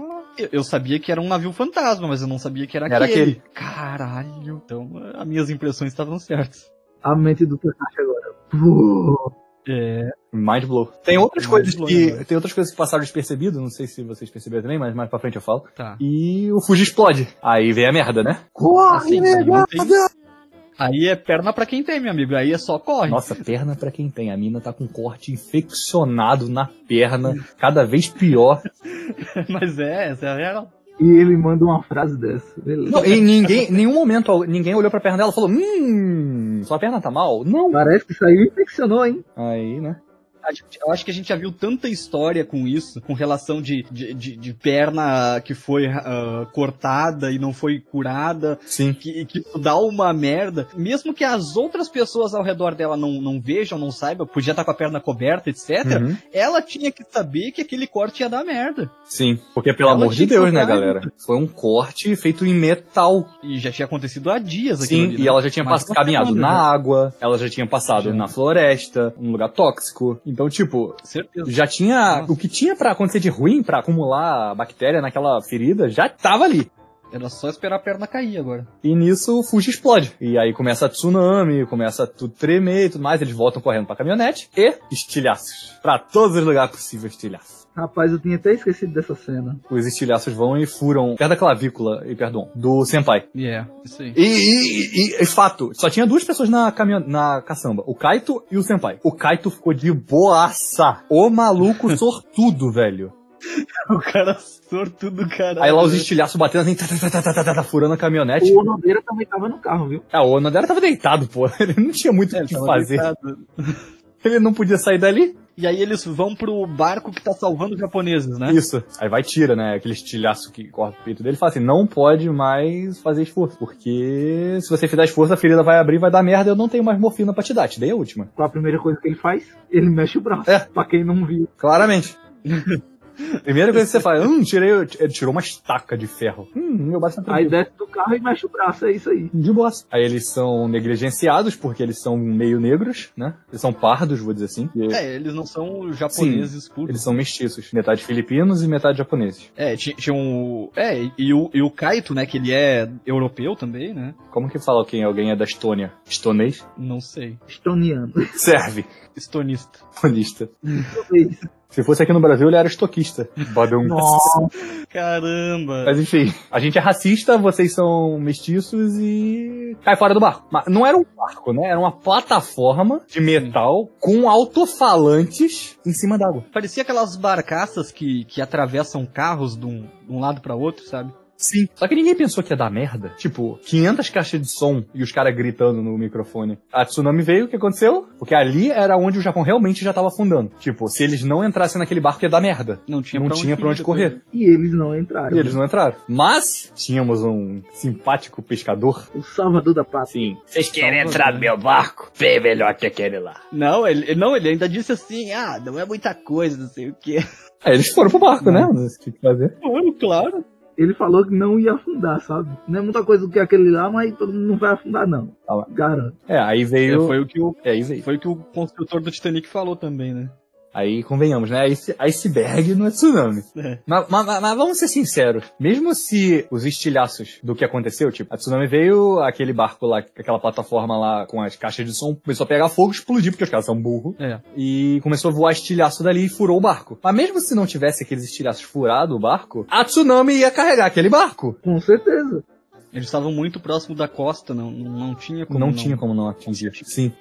C: eu- sabia que era um navio fantasma, mas eu não sabia que era,
B: Era
C: aquele.
B: aquele.
C: Caralho. Então, as minhas impressões estavam certas.
A: a mente do Takashi agora.
C: É.
B: Mind blow. Tem outras
C: Mind
B: coisas
C: blow,
B: que.
C: né?
B: tem outras coisas que passaram despercebidas, não sei se vocês perceberam também, mas mais pra frente eu falo.
C: Tá.
B: E o Fuji explode. Aí vem a merda, né?
C: Assim, aí, não tem- aí é perna pra quem tem, meu amigo. Aí é só corre.
B: Nossa, perna pra quem tem. A mina tá com um corte infeccionado na perna, cada vez pior.
C: Mas é, essa é a real.
A: E ele manda uma frase dessa. Beleza.
B: Não, e ninguém, em nenhum momento, ninguém olhou pra perna dela e falou: Hum, sua perna tá mal? Não.
A: Parece que isso aí infeccionou, hein?
B: Aí, né?
C: Gente- eu acho que a gente já viu tanta história com isso, com relação de, de, de- de perna que foi ah, cortada e não foi curada,
B: Sim.
C: que, que isso dá uma merda. Mesmo que as outras pessoas ao redor dela não, não vejam, não saibam, podia estar com a perna coberta, etc.
B: Uhum.
C: Ela tinha que saber que aquele corte ia dar merda.
B: Sim. Porque, pelo
C: Ela
B: amor de Deus, né, galera? Foi um corte feito em metal.
C: E já tinha acontecido há dias aquilo
B: Sim,
C: ali,
B: e
C: né?
B: ela já tinha
C: Mais
B: pass-
C: uma
B: caminhado na
C: né?
B: água, ela já tinha passado
C: Já.
B: na floresta, um lugar tóxico. Então, tipo,
C: Certeza.
B: já tinha.
C: Nossa.
B: O que tinha pra acontecer de ruim, pra acumular bactéria naquela ferida, já tava ali.
C: Era só esperar a perna cair agora.
B: E nisso o Fuji explode. E aí começa a tsunami, começa tudo tremer e tudo mais. Eles voltam correndo pra caminhonete e estilhaços. Pra todos os lugares possíveis, estilhaços.
A: Rapaz, eu tinha até esquecido dessa cena.
B: Os estilhaços vão e furam perto da clavícula, e perdão, do senpai.
C: E é, isso aí.
B: E, e, e- e fato, só tinha duas pessoas na, caminhon... na caçamba, o Kaito e o senpai. O Kaito ficou de boaça. O maluco sortudo, velho.
C: O cara sortudo do caralho.
B: Aí lá os estilhaços batendo assim, tá, tá, tá, tá, tá, tá, tá, furando a caminhonete.
A: O Onodeira também tava no carro, viu?
B: Ah, o Onodera tava deitado, pô. Ele não tinha muito o
C: Ele
B: que fazer.
C: deitado.
B: Ele não podia sair dali.
C: E aí eles vão pro barco que tá salvando os japoneses, né?
B: Isso. Aí vai tira, né? Aquele estilhaço que corta o peito dele e fala assim: não pode mais fazer esforço. Porque se você fizer esforço, a ferida vai abrir, vai dar merda, eu não tenho mais morfina pra te dar. Te dei a última.
A: Qual a primeira coisa que ele faz? Ele mexe o braço.
B: É.
A: Pra quem não viu.
B: Claramente. Primeira coisa que você faz, hum, tirei. Ele tirou uma estaca de ferro. Hum, meu braço tá
A: Aí desce do carro e mexe o braço, é isso aí.
B: De boa. Aí eles são negligenciados porque eles são meio negros, né? Eles são pardos, vou dizer assim. E
C: É, eles não são japoneses puros.
B: Eles são mestiços. Metade filipinos e metade japoneses.
C: É, tinha, um. É, e o, e o Kaito, né, que ele é europeu também, né?
B: Como que fala quem alguém é da Estônia? Estonês?
C: Não sei.
A: Estoniano.
B: Serve.
C: Estonista.
B: Polista.
A: Talvez.
B: Se fosse aqui no Brasil, ele era estoquista. Badum.
A: Nossa.
C: Caramba.
B: Mas enfim, a gente é racista, vocês são mestiços e cai fora do barco. Mas não era um barco, né? Era uma plataforma de metal com alto-falantes em cima d'água.
C: Parecia aquelas barcaças que, que atravessam carros de um, de um lado pra outro, sabe?
B: Sim. Só que ninguém pensou que ia dar merda. Tipo, 500 caixas de som e os caras gritando no microfone. A tsunami veio, o que aconteceu? Porque ali era onde o Japão realmente já tava afundando. Tipo, se eles não entrassem naquele barco ia dar merda.
C: Não tinha
B: não
C: pra
B: tinha pra onde correr.
A: E eles não entraram.
B: E eles não entraram. Mas, tínhamos um simpático pescador.
A: O salvador da pátria.
B: Sim.
E: Vocês querem entrar no meu barco? Bem melhor que aquele lá.
C: Não, ele, não, ele ainda disse assim, ah, não é muita coisa, não sei o que.
B: Aí eles foram pro barco, né? Não sei o que fazer.
C: Claro, claro.
A: Ele falou que não ia afundar, sabe? Não é muita coisa do que aquele lá, mas todo mundo não vai afundar, não.
B: Tá.
A: Garanto.
B: É, aí veio.
C: Foi o que o,
B: É, aí veio.
C: foi o que o construtor do Titanic falou também, né?
B: Aí convenhamos, né? Ice- Iceberg não é tsunami.
C: É.
B: Mas, mas- mas- mas vamos ser sinceros. Mesmo se os estilhaços do que aconteceu, tipo, a tsunami veio, aquele barco lá, aquela plataforma lá com as caixas de som, começou a pegar fogo e explodir, porque os caras são burros.
C: É.
B: E começou a voar estilhaço dali e furou o barco. Mas mesmo se não tivesse aqueles estilhaços furado o barco, a tsunami ia carregar aquele barco.
A: Com certeza.
C: Eles estavam muito próximo da costa, não, não, não tinha como
B: não, tinha como não atingir. Sim.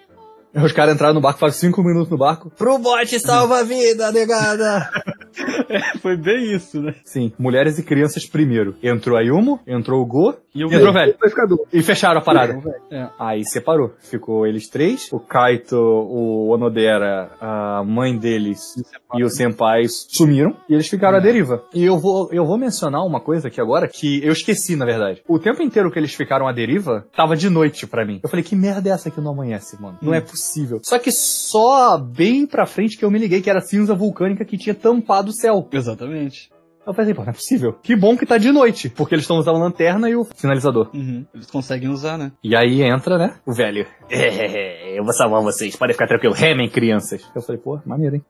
B: Os caras entraram no barco, faz cinco minutos no barco. Pro bote salva a vida, negada!
C: Foi bem isso, né?
B: Sim, mulheres e crianças primeiro. Entrou a Yumo, entrou o Go,
C: E o
B: entrou o velho.
A: O.
B: E fecharam a parada.
C: É.
B: Aí separou. Ficou eles três, o Kaito, o Onodera, a mãe deles e o Senpai sumiram e eles ficaram à deriva. E eu vou, eu vou mencionar uma coisa aqui agora que eu esqueci, na verdade. O tempo inteiro que eles ficaram à deriva, tava de noite pra mim. Eu falei, que merda é essa que não amanhece, mano? Não
C: Hum.
B: é possível. Só que só bem pra frente que eu me liguei que era cinza vulcânica que tinha tampado o céu.
C: Exatamente.
B: Eu pensei, pô, não é possível. Que bom que tá de noite, porque eles estão usando a lanterna e o sinalizador.
C: Uhum. Eles conseguem usar, né?
B: E aí entra, né?
E: O velho. eu vou salvar vocês. Podem ficar tranquilo. Remem, crianças.
B: Eu falei, pô, maneiro, hein?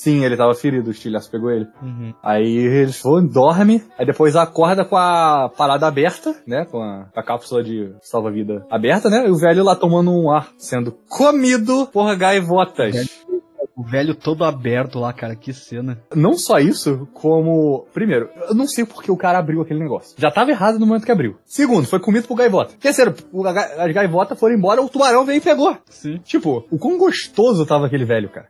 B: Sim, ele tava ferido, o estilhaço pegou ele.
C: Uhum.
B: Aí eles foram, dorme, aí depois acorda com a parada aberta, né? Com a, a cápsula de salva-vida aberta, né? E o velho lá tomando um ar, sendo comido por gaivotas.
C: O velho todo aberto lá, cara, que cena.
B: Não só isso, como. Primeiro, eu não sei porque o cara abriu aquele negócio. Já tava errado no momento que abriu. Segundo, foi comido por gaivota. Terceiro, o as gaivotas foram embora, o tubarão veio e pegou.
C: Sim.
B: Tipo, o quão gostoso tava aquele velho, cara.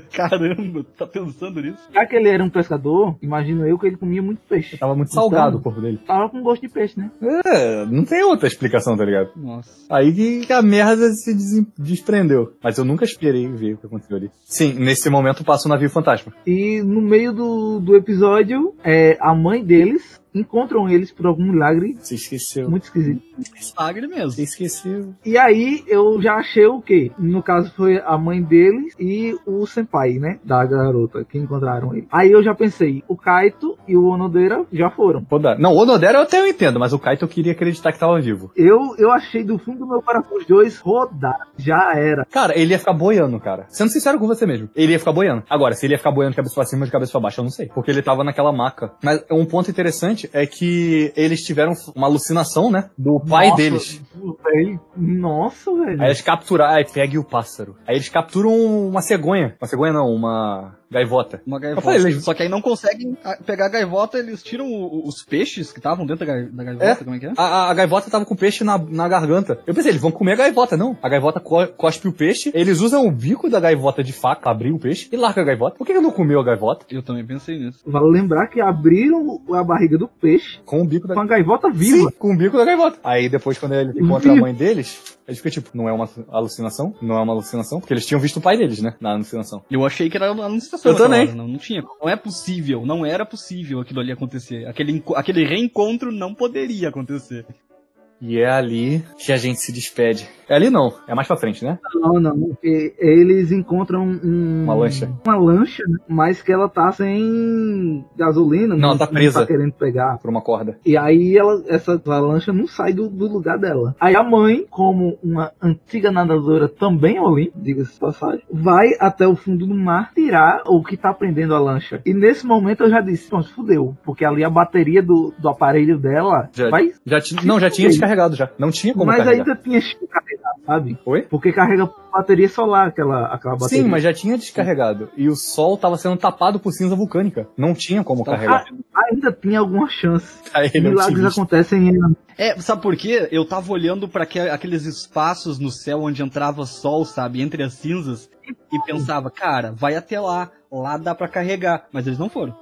C: Caramba, tá pensando nisso?
A: Já que ele era um pescador, imagino eu que ele comia muito peixe.
B: Tava muito
A: Então-
B: salgado o corpo dele.
A: Tava com gosto de peixe, né?
B: É, não tem outra explicação, tá ligado?
C: Nossa.
B: Aí que a merda se des- desprendeu. Mas eu nunca esperei ver o que aconteceu ali. Sim, nesse momento passa o navio fantasma.
A: E no meio do, do episódio, é, a mãe deles encontram eles por algum milagre
B: Você esqueceu.
A: muito esquisito.
C: Sagre mesmo.
B: Você esqueceu.
A: E aí eu já achei o quê? No caso foi a mãe deles e o senpai, né? Da garota que encontraram ele. Aí eu já pensei, o Kaito e o Onodeira já foram.
B: Rodar. Não, o Onodera eu até eu entendo, mas o Kaito eu queria acreditar que tava vivo.
A: Eu, eu achei do fundo do meu coração os dois rodar. Já era.
B: Cara, ele ia ficar boiando, cara. Sendo sincero com você mesmo. Ele ia ficar boiando. Agora, se ele ia ficar boiando de cabeça pra cima ou de cabeça pra baixo, eu não sei. Porque ele tava naquela maca. Mas um ponto interessante é que eles tiveram uma alucinação, né? Do pai
A: Nossa,
B: deles.
A: velho. Nossa, velho.
B: Aí eles capturaram. Aí pegue o pássaro. Aí eles capturam uma cegonha. Uma cegonha não, uma gaivota.
C: Uma gaivota.
B: falei, eles-
C: Só que aí não conseguem ah, pegar a gaivota, eles tiram o- os peixes que estavam dentro da, gai- da gaivota,
B: É.
C: como é que é?
B: A, a- a gaivota tava com o peixe na, na garganta. Eu pensei, eles vão comer a gaivota, não. A gaivota co- cospe o peixe, eles usam o bico da gaivota de faca pra abrir o peixe e larga a gaivota. Por que que não comeu a gaivota?
C: Eu também pensei nisso.
A: Vale lembrar que abriram a barriga do peixe
B: Com o bico da
A: com a gaivota viva.
B: Sim, com o bico da gaivota. Aí depois, quando ele encontra a mãe deles, ele fica tipo, não é uma alucinação? Não é uma alucinação? Porque eles tinham visto o pai deles, né? Na alucinação.
C: Eu achei que era uma
B: Eu também.
C: hora, Não, não tinha. Não é possível. Não era possível aquilo ali acontecer. Aquele, aquele reencontro não poderia acontecer.
B: E é ali que a gente se despede. É ali não, é mais pra frente, né?
A: Não, não. Eles encontram um,
B: Uma lancha.
A: Uma lancha, né? mas que ela tá sem gasolina.
B: Não, tá presa.
A: tá querendo pegar.
B: Por uma corda.
A: E aí ela, essa lancha não sai do, do lugar dela. Aí a mãe, como uma antiga nadadora também Olim, diga-se passagem, vai até o fundo do mar tirar o que tá prendendo a lancha. E nesse momento eu já disse, pronto, fudeu. Porque ali a bateria do, do aparelho dela
B: Já,
A: vai.
B: já ti- não, já tinha descarregado já. Não tinha como
A: Mas
B: carregar.
A: ainda tinha que carregar, sabe?
B: Oi?
A: Porque carrega bateria solar, aquela, aquela bateria.
B: Sim, mas já tinha descarregado. E o sol tava sendo tapado por cinza vulcânica. Não tinha como
C: Tá.
B: carregar.
A: ainda tinha alguma chance.
B: Aí
A: Milagres acontecem em
C: É, sabe por quê? Eu tava olhando pra aque- aqueles espaços no céu onde entrava sol, sabe? Entre as cinzas. E pensava, cara, vai até lá. Lá dá pra carregar. Mas eles não foram.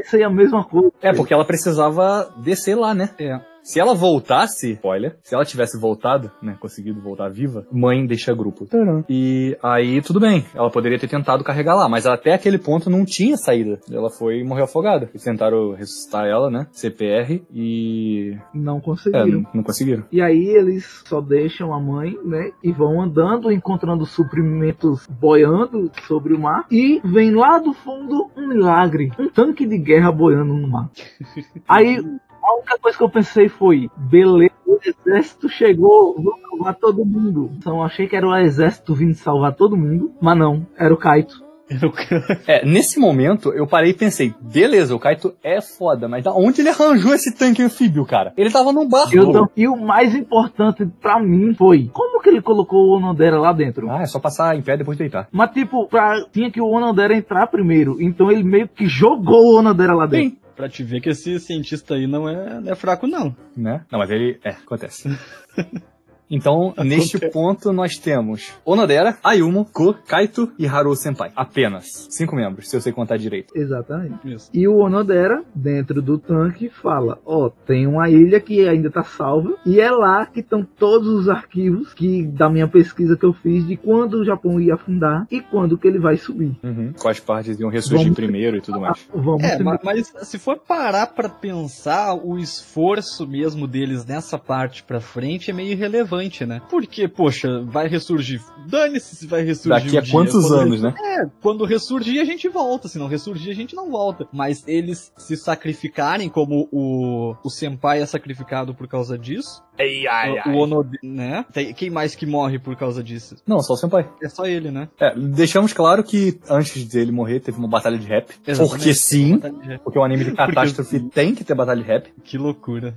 A: Isso aí é a mesma coisa.
B: É, porque ela precisava descer lá, né?
C: É.
B: Se ela voltasse, olha, se ela tivesse voltado, né, conseguido voltar viva, mãe deixa grupo. E aí tudo bem, ela poderia ter tentado carregar lá, mas até aquele ponto não tinha saída. Ela foi e morreu afogada. Eles tentaram ressuscitar ela, né, CPR, e
A: Não
B: é,
A: conseguiram.
B: não, não conseguiram.
A: E aí eles só deixam a mãe, né? E vão andando, encontrando suprimentos boiando sobre o mar. E vem lá do fundo um milagre. Um tanque de guerra boiando no mar. Aí a única coisa que eu pensei foi, beleza, o exército chegou, vou salvar todo mundo. Então eu achei que era o exército vindo salvar todo mundo. Mas não, era o Kaito.
B: É, nesse momento eu parei e pensei, beleza, o Kaito é foda, mas da onde ele arranjou esse tanque anfíbio, cara? Ele tava num barco.
A: Eu não- E o mais importante pra mim foi, como que ele colocou o Onodera lá dentro?
B: Ah, é só passar em pé e depois deitar.
A: Mas, tipo, pra, tinha que o Onodera entrar primeiro. Então ele meio que jogou o Onodera lá dentro.
B: Sim.
C: Pra te ver que esse cientista aí não é, não é fraco, não.
B: né? Não, mas ele. É, acontece. Então, neste ponto, nós temos Onodera, Ayumu, Ko, Kaito e Haru Senpai. Apenas. Cinco membros, se eu sei contar direito.
A: Exatamente.
C: Isso.
A: E o Onodera, dentro do tanque, fala: Ó, tem uma ilha que ainda tá salva. E é lá que estão todos os arquivos que da minha pesquisa que eu fiz de quando o Japão ia afundar e quando que ele vai subir.
B: Uhum. Quais partes iam ressurgir
A: Vamos-
B: primeiro e tudo mais.
A: Vamos
C: É,
A: se
C: ma- mas, se for parar pra pensar, o esforço mesmo deles nessa parte pra frente é meio irrelevante, né? Porque, poxa, vai ressurgir. Dane-se se vai ressurgir.
B: Daqui
C: um
B: a
C: dia.
B: quantos
C: Quando
B: anos, né?
C: É, quando ressurgir a gente volta, se não ressurgir a gente não volta. Mas eles se sacrificarem, como o, o Senpai é sacrificado por causa disso,
E: Ai, ai,
C: o, o Onode, né? Tem- quem mais que morre por causa disso?
B: Não, só o Senpai.
C: É só ele, né?
B: É, deixamos claro que antes dele morrer teve uma batalha de rap.
C: Exatamente.
B: Porque sim. Porque o anime de catástrofe tem que ter batalha de rap.
C: Que loucura.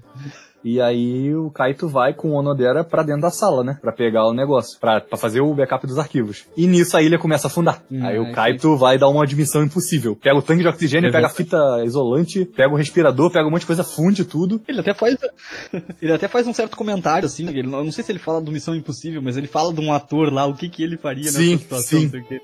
B: E aí o Kaito vai com o Onodera pra dentro da sala, né? Pra pegar o negócio, pra, pra fazer o backup dos arquivos. E nisso a ilha começa a afundar.
C: Hum,
B: aí o Kaito vai dar uma admissão impossível. Pega o tanque de oxigênio, pega a fita isolante, pega o respirador, pega um monte de coisa, funde tudo.
C: Ele até faz. ele até faz um certo comentário, assim. Ele, eu não sei se ele fala do Missão Impossível, mas ele fala de um ator lá, o que, que ele faria
B: Sim,
C: nessa situação.
B: sim.
C: não sei o quê.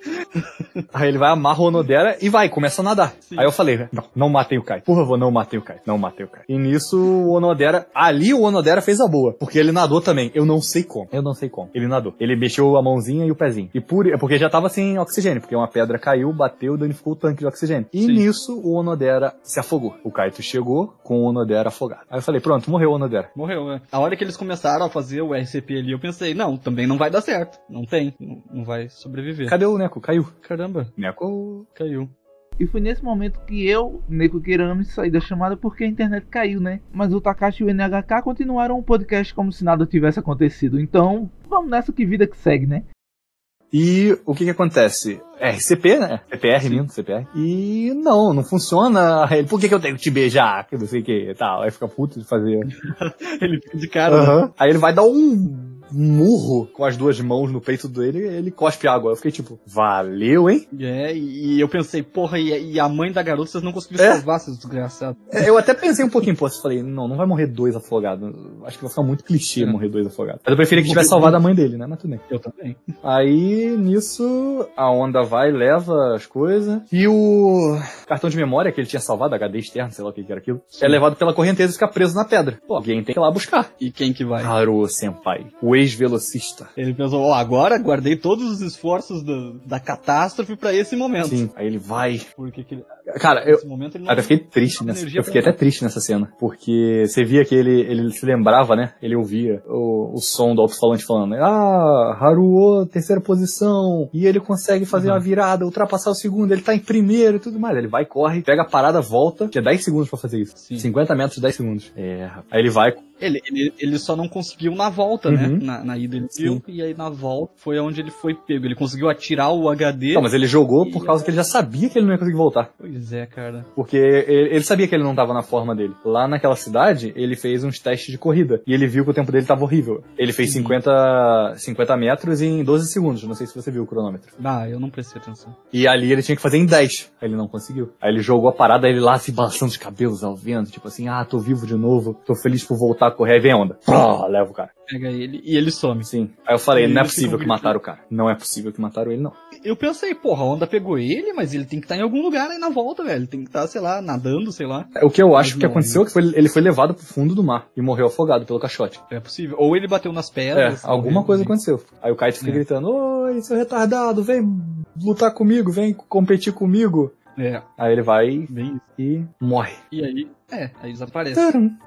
B: Aí ele vai, amarra o Onodera e vai, começa a nadar.
C: Sim.
B: Aí eu falei, não, não matei o Kai. Por favor, não matei o Kai. Não matei o Kai. E nisso o Onodera, ali o Onodera fez a boa, porque ele nadou também. Eu não sei como. Eu não sei como. Ele nadou. Ele mexeu a mãozinha e o pezinho. E por, porque já tava sem oxigênio, porque uma pedra caiu, bateu, danificou o tanque de oxigênio. E
C: Sim.
B: nisso o Onodera se afogou. O Kaito chegou com o Onodera afogado. Aí eu falei, pronto, morreu o Onodera.
C: Morreu, né? A hora que eles começaram a fazer o RCP ali, eu pensei, não, também não vai dar certo. Não tem. Não, não vai sobreviver.
B: Cadê o Neko? Caiu.
C: Caramba,
B: Neko.
C: caiu.
A: E foi nesse momento que eu, Neko Kirami, saí da chamada porque a internet caiu, né? Mas o Takashi e o NHK continuaram o podcast como se nada tivesse acontecido. Então, vamos nessa que vida que segue, né?
B: E o que que acontece? RCP, né? CPR, minto, CPR. E não, não funciona. Ele, por que que eu tenho que te beijar? Que não sei o que e tal. Aí fica puto de fazer.
C: Ele fica de cara. né?
B: Aham. Aí ele vai dar um murro com as duas mãos no peito dele ele cospe água. Eu fiquei tipo, valeu, hein?
C: É, e eu pensei, porra, e, e a mãe da garota vocês não conseguiram
B: É.
C: salvar, seus desgraçados.
B: É, Eu até pensei um pouquinho, pô, eu falei, não, não vai morrer dois afogados. Acho que vai ficar muito clichê
C: É.
B: morrer dois afogados. Mas eu preferia que tivesse salvado a mãe dele, né? Mas tudo bem.
C: Eu também.
B: Aí, nisso, a onda vai, leva as coisas. E o cartão de memória que ele tinha salvado, HD externo, sei lá o que era aquilo, é levado pela correnteza e fica preso na pedra. Pô, alguém tem que ir lá buscar.
C: E quem que vai?
B: Haru Senpai, o ex-velocista.
C: Ele pensou, ó, agora guardei todos os esforços da, da catástrofe pra esse momento.
B: Sim, aí ele vai.
C: Porque que ele-
B: Cara, eu,
C: momento não...
B: Até fiquei triste nessa. Eu fiquei até triste nessa cena. Porque você via que ele, ele se lembrava, né? Ele ouvia o, o som do alto-falante falando: Ah, Haruo, terceira posição. E ele consegue fazer
C: Uhum.
B: uma virada, ultrapassar o segundo. Ele tá em primeiro e tudo mais. Ele vai, corre, pega a parada, volta. Tinha 10 segundos pra fazer isso.
C: Sim.
B: 50 metros, 10 segundos. É, rapaz. Aí ele vai.
C: Ele, ele, ele só não conseguiu na volta, né?
B: Uhum.
C: Na, na ida ele viu, e aí na volta foi onde ele foi pego. Ele conseguiu atirar o HD.
B: Não, mas ele jogou por causa que ele já sabia que ele não ia conseguir voltar.
C: Pois é, cara.
B: Porque ele, ele sabia que ele não tava na forma dele. Lá naquela cidade, ele fez uns testes de corrida. E ele viu que o tempo dele tava horrível. Ele fez
C: Sim.
B: 50, 50 metros em 12 segundos. Não sei se você viu o cronômetro.
C: Ah, eu não prestei atenção.
B: E ali ele tinha que fazer em 10. Aí ele não conseguiu. Aí ele jogou a parada, ele lá se balançando os cabelos ao vento. Tipo assim, ah, tô vivo de novo. Tô feliz por voltar a correr. Aí vem a onda. Pró, leva o cara.
C: Pega ele e ele some.
B: Sim. Aí eu falei,
C: E
B: não é possível que mataram o cara. Não é possível que mataram ele, não.
C: Eu pensei, porra, a onda pegou ele, mas ele tem que estar em algum lugar aí na volta, velho. Ele tem que estar, sei lá, nadando, sei lá.
B: O que eu acho
C: Mas
B: que
C: não,
B: aconteceu é que foi, ele foi levado pro fundo do mar e morreu afogado pelo caixote.
C: É possível. Ou ele bateu nas
B: É,
C: pedras.
B: alguma
C: morreu,
B: coisa aconteceu. Aí o Kaito fica
C: É.
B: gritando, oi, seu retardado, vem lutar comigo, vem competir comigo.
C: É,
B: Aí ele vai
C: bem
B: e morre.
C: E aí, é, aí desaparece.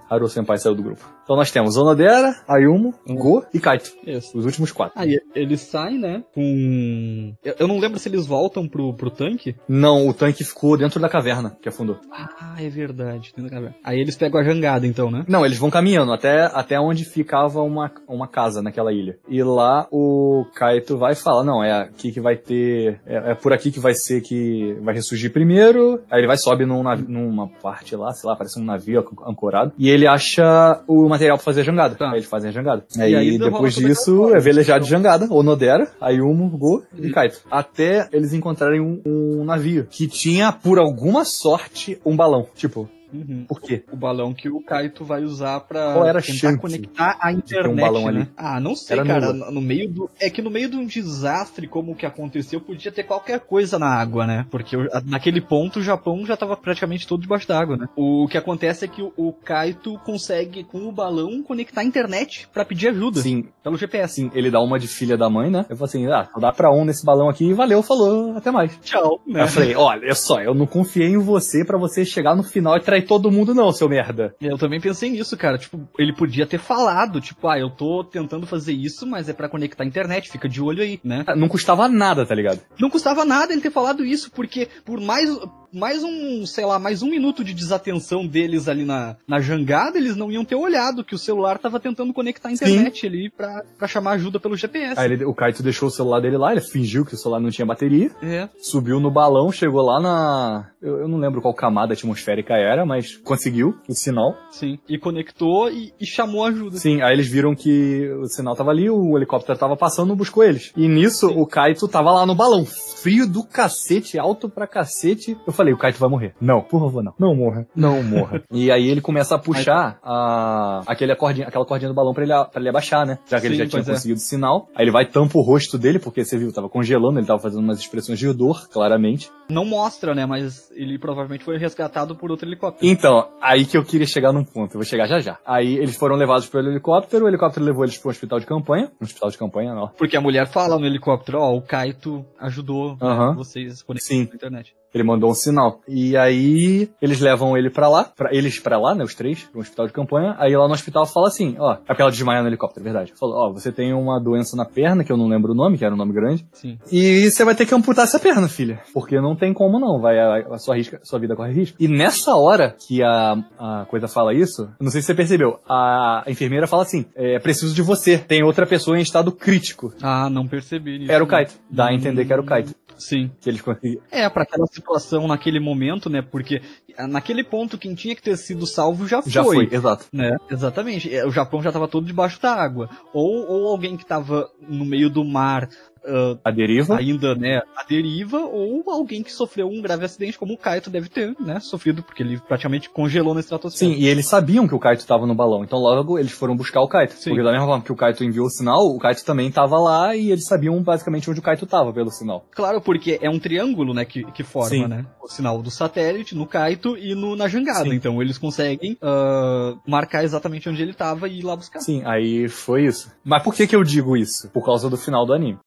B: Haru Senpai saiu do grupo. Então nós temos Onodera, Ayumu, Go e Kaito.
C: Isso.
B: Os últimos quatro.
C: Aí eles saem, né, com... Eu, eu não lembro se eles voltam pro, pro tanque.
B: Não, o tanque ficou dentro da caverna que afundou.
C: Ah, é verdade. dentro da caverna. Aí eles pegam a jangada, então, né?
B: Não, eles vão caminhando até, até onde ficava uma, uma casa naquela ilha. E lá o Kaito vai falar, não, é aqui que vai ter... É, é por aqui que vai ser que vai ressurgir primeiro. Aí ele vai, sobe num numa parte lá, sei lá, parece um navio anco- ancorado. E ele acha o material pra fazer a jangada.
C: Tá.
B: Aí eles fazem a jangada.
C: E
B: aí,
C: aí
B: depois disso é velejado de jangada. Onodera, Ayumu, Go e Kaito. Até eles encontrarem um, um navio que tinha, por alguma sorte, um balão. Tipo,
C: Uhum.
B: por quê?
C: O balão que o Kaito vai usar pra
B: Qual era
C: tentar
B: chance
C: conectar a
B: ter um
C: internet,
B: balão
C: né?
B: ali?
C: Ah, não sei,
B: Era
C: cara.
B: nula.
C: No meio do... É que no meio de um desastre como o que aconteceu, podia ter qualquer coisa na água, né? Porque naquele ponto o Japão já tava praticamente todo debaixo d'água, né? O que acontece é que o, Kaito consegue, com o balão, conectar a internet pra pedir ajuda
B: Sim,
C: pelo GPS.
B: assim, ele dá uma de filha da mãe, né? Eu falei assim, ah, dá pra um nesse balão aqui, valeu, falou, até mais.
C: Tchau, né?
B: Eu falei, olha só, eu não confiei em você pra você chegar no final e trair todo mundo não, seu merda.
C: Eu também pensei nisso, cara. Tipo, ele podia ter falado, tipo, ah, eu tô tentando fazer isso, mas é pra conectar a internet, fica de olho aí, né?
B: Não custava nada, tá ligado?
C: Não custava nada ele ter falado isso, porque por mais. Mais um, sei lá, mais um minuto de desatenção deles ali na, na jangada, eles não iam ter olhado que o celular tava tentando conectar a internet ali pra, pra chamar ajuda pelo GPS.
B: Aí ele- o Kaito deixou o celular dele lá, ele fingiu que o celular não tinha bateria,
C: É,
B: subiu no balão, chegou lá na. Eu, eu não lembro qual camada atmosférica era, mas conseguiu o sinal.
C: sim. E conectou e, e chamou ajuda.
B: Sim, aí eles viram que o sinal tava ali, o helicóptero tava passando, buscou eles. E nisso,
C: Sim.
B: o Kaito tava lá no balão, frio do cacete, alto pra cacete. Eu falei, o Kaito vai morrer. Não, por favor, não. Não morra. Não morra. e aí ele começa a puxar a, aquele cordinha, aquela cordinha do balão pra ele, pra ele abaixar, né? Já que ele
C: Sim,
B: já tinha
C: é.
B: conseguido o sinal. Aí ele vai tampa o rosto dele, porque você viu, tava congelando, ele tava fazendo umas expressões de dor, claramente.
C: Não mostra, né? Mas ele provavelmente foi resgatado por outro helicóptero.
B: Então, aí que eu queria chegar num ponto, eu vou chegar já já. Aí eles foram levados pelo helicóptero, o helicóptero levou eles pro hospital de campanha. Um hospital de campanha, não.
C: Porque a mulher fala no helicóptero, ó, o Kaito ajudou
B: Aham.
C: vocês conectar
B: Sim.
C: na internet.
B: Ele mandou um sinal. E aí eles levam ele pra lá, pra, eles pra lá, né, os três, pro hospital de campanha. Aí lá no hospital fala assim, ó, é porque ela desmaia no helicóptero, é verdade. Falou, ó, você tem uma doença na perna, que eu não lembro o nome, que era um nome grande,
C: Sim.
B: e você vai ter que amputar essa perna, filha. Porque não tem como não, vai a, a sua, risca, sua vida corre risco. E nessa hora que a, a coisa fala isso, não sei se você percebeu, a, enfermeira fala assim, é preciso de você, tem outra pessoa em estado crítico.
C: Ah, não percebi isso.
B: Era o Kaito. Dá a entender que era o Kaito.
C: Sim.
B: Que eles conseguiram.
C: É, pra aquela situação naquele momento, né? Porque ah, naquele ponto quem tinha que ter sido salvo já foi.
B: Já foi, exato.
C: Né? Exatamente. É, O Japão já tava todo debaixo da água. Ou, ou alguém que tava no meio do mar ah,
B: A deriva.
C: ainda, né, à deriva, ou alguém que sofreu um grave acidente, como o Kaito deve ter, né, sofrido, porque ele praticamente congelou na estratosfera.
B: Sim, e eles sabiam que o Kaito tava no balão, então logo eles foram buscar o Kaito.
C: Sim.
B: Porque da mesma forma que o Kaito enviou o sinal, o Kaito também tava lá e eles sabiam basicamente onde o Kaito tava pelo sinal.
C: Claro, porque é um triângulo, né, que, que forma,
B: Sim.
C: né, o sinal do satélite, no Kaito e no, na jangada.
B: Sim.
C: Então eles conseguem ah, marcar exatamente onde ele tava e ir lá buscar.
B: Sim, aí foi isso. Mas por que que eu digo isso? Por causa do final do anime.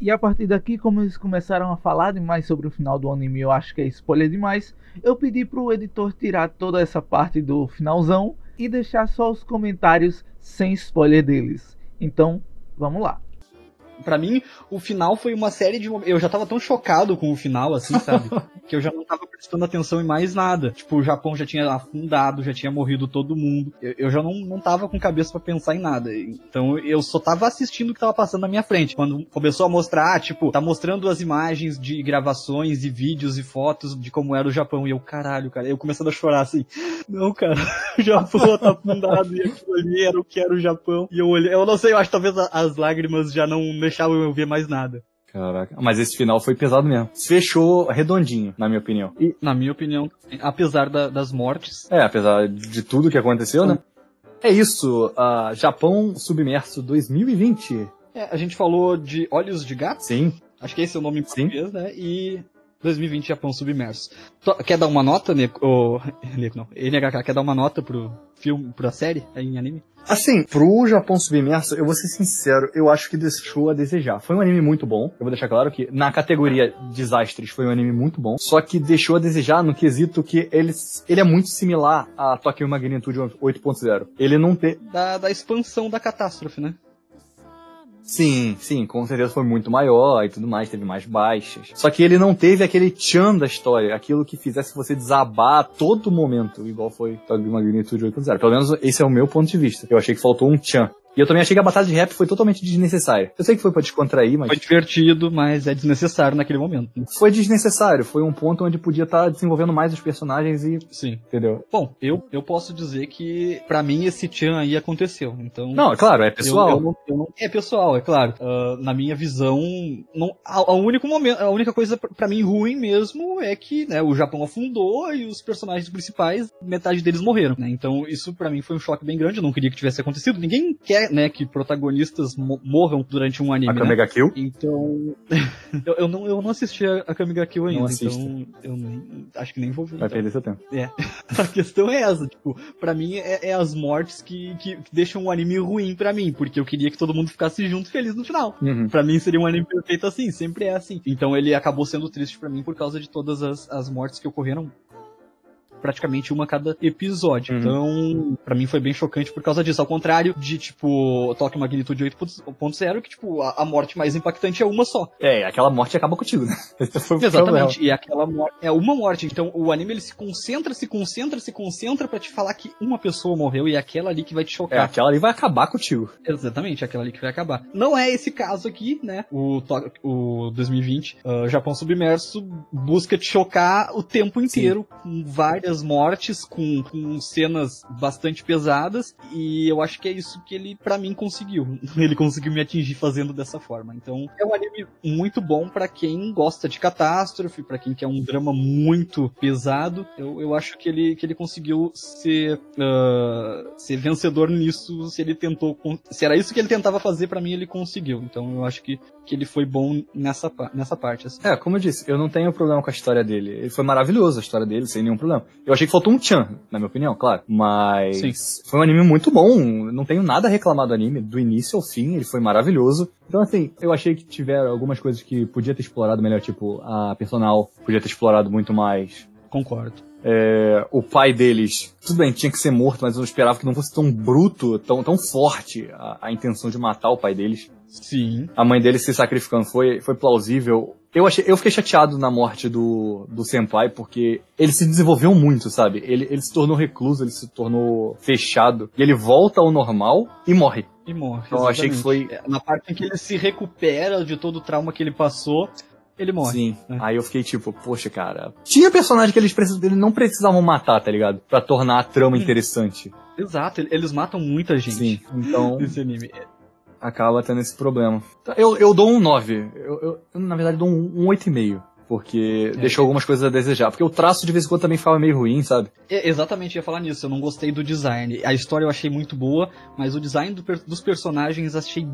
A: E a partir daqui, como eles começaram a falar demais sobre o final do anime, eu acho que é spoiler demais. Eu pedi pro editor tirar toda essa parte do finalzão e deixar só os comentários sem spoiler deles. Então, vamos lá.
C: Pra mim, o final foi uma série de. Eu já tava tão chocado com o final, assim, sabe? que eu já não tava prestando atenção em mais nada. Tipo, o Japão já tinha afundado, já tinha morrido todo mundo. Eu, eu já não, não tava com cabeça pra pensar em nada. Então eu só tava assistindo o que tava passando na minha frente. Quando começou a mostrar, ah, tipo, tá mostrando as imagens de gravações e vídeos e fotos de como era o Japão. E eu, caralho, cara, eu começando a chorar assim. Não, cara, o Japão tá afundado e aquilo ali era o que era o Japão. E eu olhei, eu não sei, eu acho que talvez as lágrimas já não deixavam eu ver mais nada.
B: Caraca. Mas esse final foi pesado mesmo. Fechou redondinho, na minha opinião. E,
C: Na minha opinião, apesar da- das mortes,
B: é, apesar de tudo que aconteceu, né? É isso, ah, Japão Submerso 2020.
C: é, a gente falou de Olhos de Gato,
B: Sim.
C: acho que esse é o nome em
B: Sim.
C: português, né? E 2020 Japão Submerso. Quer dar uma nota, né? O... Não, NHK, quer dar uma nota pro filme, pra série em anime?
B: Assim, pro Japão Submerso, eu vou ser sincero, eu acho que deixou a desejar. Foi um anime muito bom. Eu vou deixar claro que na categoria desastres foi um anime muito bom. Só que deixou a desejar no quesito que ele, ele é muito similar a Tokyo Magnitude 8.0. Ele não tem.
C: Da, da expansão da catástrofe, né?
B: Sim, sim, com certeza foi muito maior e tudo mais, teve mais baixas. Só que ele não teve aquele tchan da história, aquilo que fizesse você desabar a todo momento, igual foi Magnitude 8.0. Pelo menos esse é o meu ponto de vista. Eu achei que faltou um tchan. E eu também achei que a batalha de rap foi totalmente desnecessária. Eu sei que foi pra descontrair, mas
C: Foi divertido, mas é desnecessário naquele momento. né?
B: foi desnecessário. Foi um ponto onde podia estar desenvolvendo mais os personagens e.
C: Sim.
B: Entendeu?
C: Bom, eu, eu posso dizer que, pra mim, esse Chan aí aconteceu. Então.
B: Não, é claro, é
C: Eu-
B: pessoal.
C: eu não- eu não- é pessoal, é claro. Ah, na minha visão, não, a, a único momento, a única coisa pra- pra mim ruim mesmo é que né, o Japão afundou e os personagens principais, metade deles morreram. né? Então isso pra mim foi um choque bem grande. Eu não queria que tivesse acontecido. Ninguém quer, né, que protagonistas mo- morram durante um anime.
B: A
C: né?
B: Kamega Kill.
C: Então, eu, eu não, eu não assisti a, a Kamiga Kill ainda,
B: Não
C: então eu nem, acho que nem vou ver.
B: Vai
C: então.
B: perder seu tempo.
C: A questão é essa, tipo, pra mim é, é as mortes que, que, que deixam o anime ruim pra mim, porque eu queria que todo mundo ficasse junto e feliz no final.
B: Uhum.
C: Pra mim seria um anime perfeito assim, sempre é assim. Então ele acabou sendo triste pra mim por causa de todas as, as mortes que ocorreram. Praticamente uma a cada episódio.
B: Uhum.
C: Então, pra mim foi bem chocante por causa disso. Ao contrário de, tipo, Toque Magnitude 8.0, que, tipo, a, a morte mais impactante é uma só.
B: É, aquela morte acaba contigo, né? Esse foi o problema.
C: Exatamente, e aquela morte é uma morte. Então o anime ele se concentra, se concentra, se concentra pra te falar que uma pessoa morreu e é aquela ali que vai te
B: É,
C: chocar.
B: aquela ali vai acabar contigo.
C: Exatamente, aquela ali que vai acabar. Não é esse caso aqui, né? O, to- o 2020, ah, Japão Submerso, busca te chocar o tempo inteiro, com várias mortes, com, com cenas bastante pesadas, e eu acho que é isso que ele, pra mim, conseguiu. Ele conseguiu me atingir fazendo dessa forma. Então, é um anime muito bom pra quem gosta de catástrofe, pra quem quer um drama muito pesado. Eu, eu acho que ele, que ele conseguiu ser, ah, ser vencedor nisso, se ele tentou. Se era isso que ele tentava fazer, pra mim ele conseguiu. Então eu acho que, que ele foi bom nessa, nessa parte. assim.
B: É, como eu disse, eu não tenho problema com a história dele. Ele foi maravilhoso a história dele, sem nenhum problema. Eu achei que faltou um Chan, na minha opinião, claro. Mas
C: Sim.
B: foi um anime muito bom. Não tenho nada a reclamar do anime, do início ao fim, ele foi maravilhoso. Então, assim, eu achei que tiveram algumas coisas que podia ter explorado melhor, tipo, a personal podia ter explorado muito mais.
C: Concordo.
B: É, o pai deles, tudo bem, tinha que ser morto, mas eu esperava que não fosse tão bruto, tão, tão forte a, a intenção de matar o pai deles
C: Sim.
B: a mãe dele se sacrificando foi, foi plausível. Eu achei, eu fiquei chateado na morte do, do Senpai, porque ele se desenvolveu muito, sabe? Ele, ele se tornou recluso, ele se tornou fechado, e ele volta ao normal e morre.
C: E morre.
B: Então, eu achei que foi-
C: É, Na parte em que ele se recupera de todo o trauma que ele passou, ele morre.
B: Sim.
C: É.
B: Aí eu fiquei tipo, poxa, cara. Tinha personagem que eles, precis, eles não precisavam matar, tá ligado? Pra tornar a trama
C: Hum.
B: interessante.
C: Exato, ele- eles matam muita gente.
B: Sim. Então,
C: Nesse anime.
B: Acaba tendo esse problema. Eu, eu dou um 9. Eu, eu- eu, na verdade, dou um, um 8,5. Porque
C: É.
B: deixou algumas coisas a desejar. Porque o traço de vez em quando também ficava meio ruim, sabe?
C: É, exatamente, ia falar nisso. Eu não gostei do design. A história eu achei muito boa, mas o design do dos personagens achei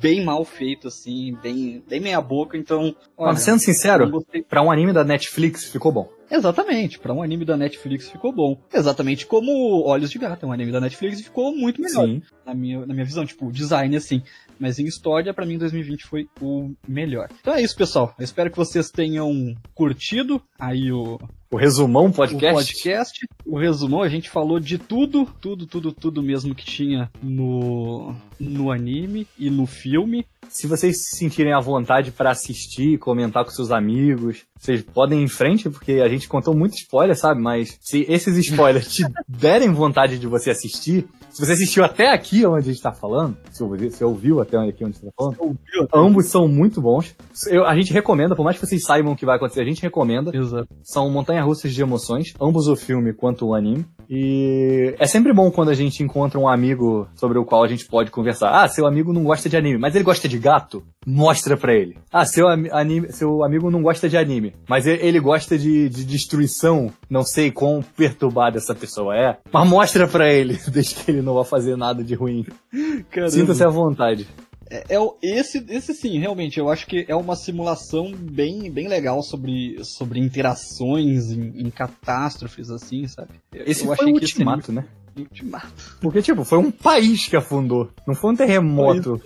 C: bem mal feito, assim, bem, bem meia boca. Então, olha,
B: Mas sendo sincero,
C: gostei.
B: pra um anime da Netflix ficou bom.
C: Exatamente, pra um anime da Netflix ficou bom. Exatamente como Olhos de Gato, é um anime da Netflix e ficou muito melhor.
B: Sim.
C: na minha, na minha visão, tipo, o design assim. Mas em história, pra mim, 2020 foi o melhor. Então é isso, pessoal. Eu espero que vocês tenham curtido aí o,
B: O resumão
C: o
B: podcast.
C: podcast. O resumão, a gente falou de tudo, tudo, tudo, tudo mesmo que tinha no, no anime e no filme.
B: Se vocês se sentirem à vontade pra assistir, comentar com seus amigos, vocês podem ir em frente, porque a gente contou muito spoiler, sabe? Mas se esses spoilers te derem vontade de você assistir, se você assistiu até aqui onde a gente tá falando, se você se ouviu até aqui onde a gente tá falando, ambos são muito bons. Eu- a gente recomenda, por mais que vocês saibam o que vai acontecer, a gente recomenda.
C: Exato.
B: São montanha-russas de emoções, ambos o filme quanto o anime. E é sempre bom quando a gente encontra um amigo sobre o qual a gente pode conversar. Ah, seu amigo não gosta de anime, mas ele gosta de gato? Mostra pra ele. Ah, seu, anime, seu amigo não gosta de anime, mas ele gosta de, de destruição. Não sei quão perturbada essa pessoa é, mas mostra pra ele, desde que ele não vai fazer nada de ruim. Sinta-se à vontade.
C: É, é o- esse, esse sim, realmente, eu acho que é uma simulação bem, bem legal sobre, sobre interações em, em catástrofes, assim, sabe? Eu-
B: Esse
C: eu
B: foi o
C: esse
B: ultimato, né?
C: anime- Ultimato.
B: Porque, tipo, foi um país que afundou. Não foi um terremoto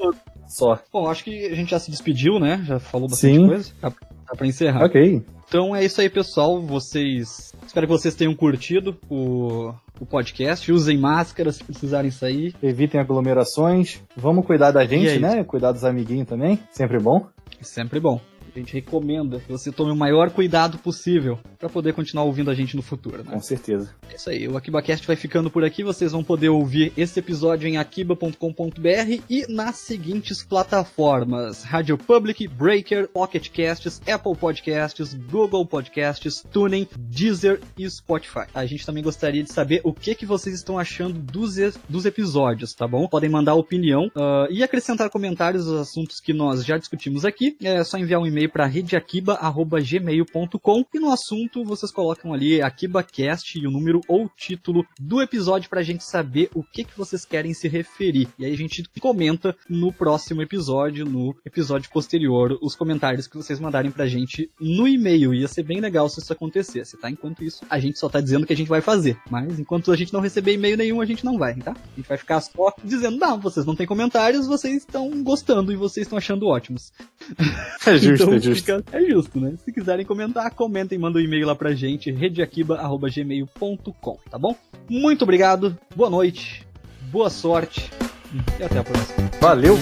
B: só.
C: Bom, acho que a gente já se despediu, né? Já falou bastante
B: Sim.
C: coisa. Dá, dá pra encerrar.
B: Ok.
C: Então é isso aí, pessoal. Vocês. Espero que vocês tenham curtido o, o podcast. Usem máscara se precisarem sair.
B: Evitem aglomerações. Vamos cuidar da
C: E
B: gente,
C: é
B: né? Cuidar dos amiguinhos também. Sempre bom.
C: É sempre bom. A gente recomenda que você tome o maior cuidado possível para poder continuar ouvindo a gente no futuro, né?
B: Com certeza.
C: É isso aí, o AkibaCast vai ficando por aqui. Vocês vão poder ouvir esse episódio em akiba.com.br e nas seguintes plataformas: Radio Public, Breaker, Pocket Casts, Apple Podcasts, Google Podcasts, TuneIn, Deezer e Spotify. A gente também gostaria de saber o que, que vocês estão achando dos, dos episódios, tá bom? Podem mandar opinião ah, e acrescentar comentários aos assuntos que nós já discutimos aqui. É só enviar um e-mail para redeakiba.gmail.com e no assunto vocês colocam ali AkibaCast e o número ou título do episódio pra gente saber o que, que vocês querem se referir. E aí a gente comenta no próximo episódio, no episódio posterior, os comentários que vocês mandarem pra gente no e-mail. Ia ser bem legal se isso acontecesse, tá? Enquanto isso, a gente só tá dizendo que a gente vai fazer. Mas enquanto a gente não receber e-mail nenhum, a gente não vai, tá? A gente vai ficar só dizendo, não, vocês não têm comentários, vocês estão gostando e vocês estão achando ótimos.
B: É justo,
C: Então,
B: É justo.
C: Fica- é justo, né? Se quiserem comentar, comentem, mandem um e-mail lá pra gente, redeakiba.gmail.com, tá bom? Muito obrigado, boa noite, boa sorte e até a próxima.
B: Valeu!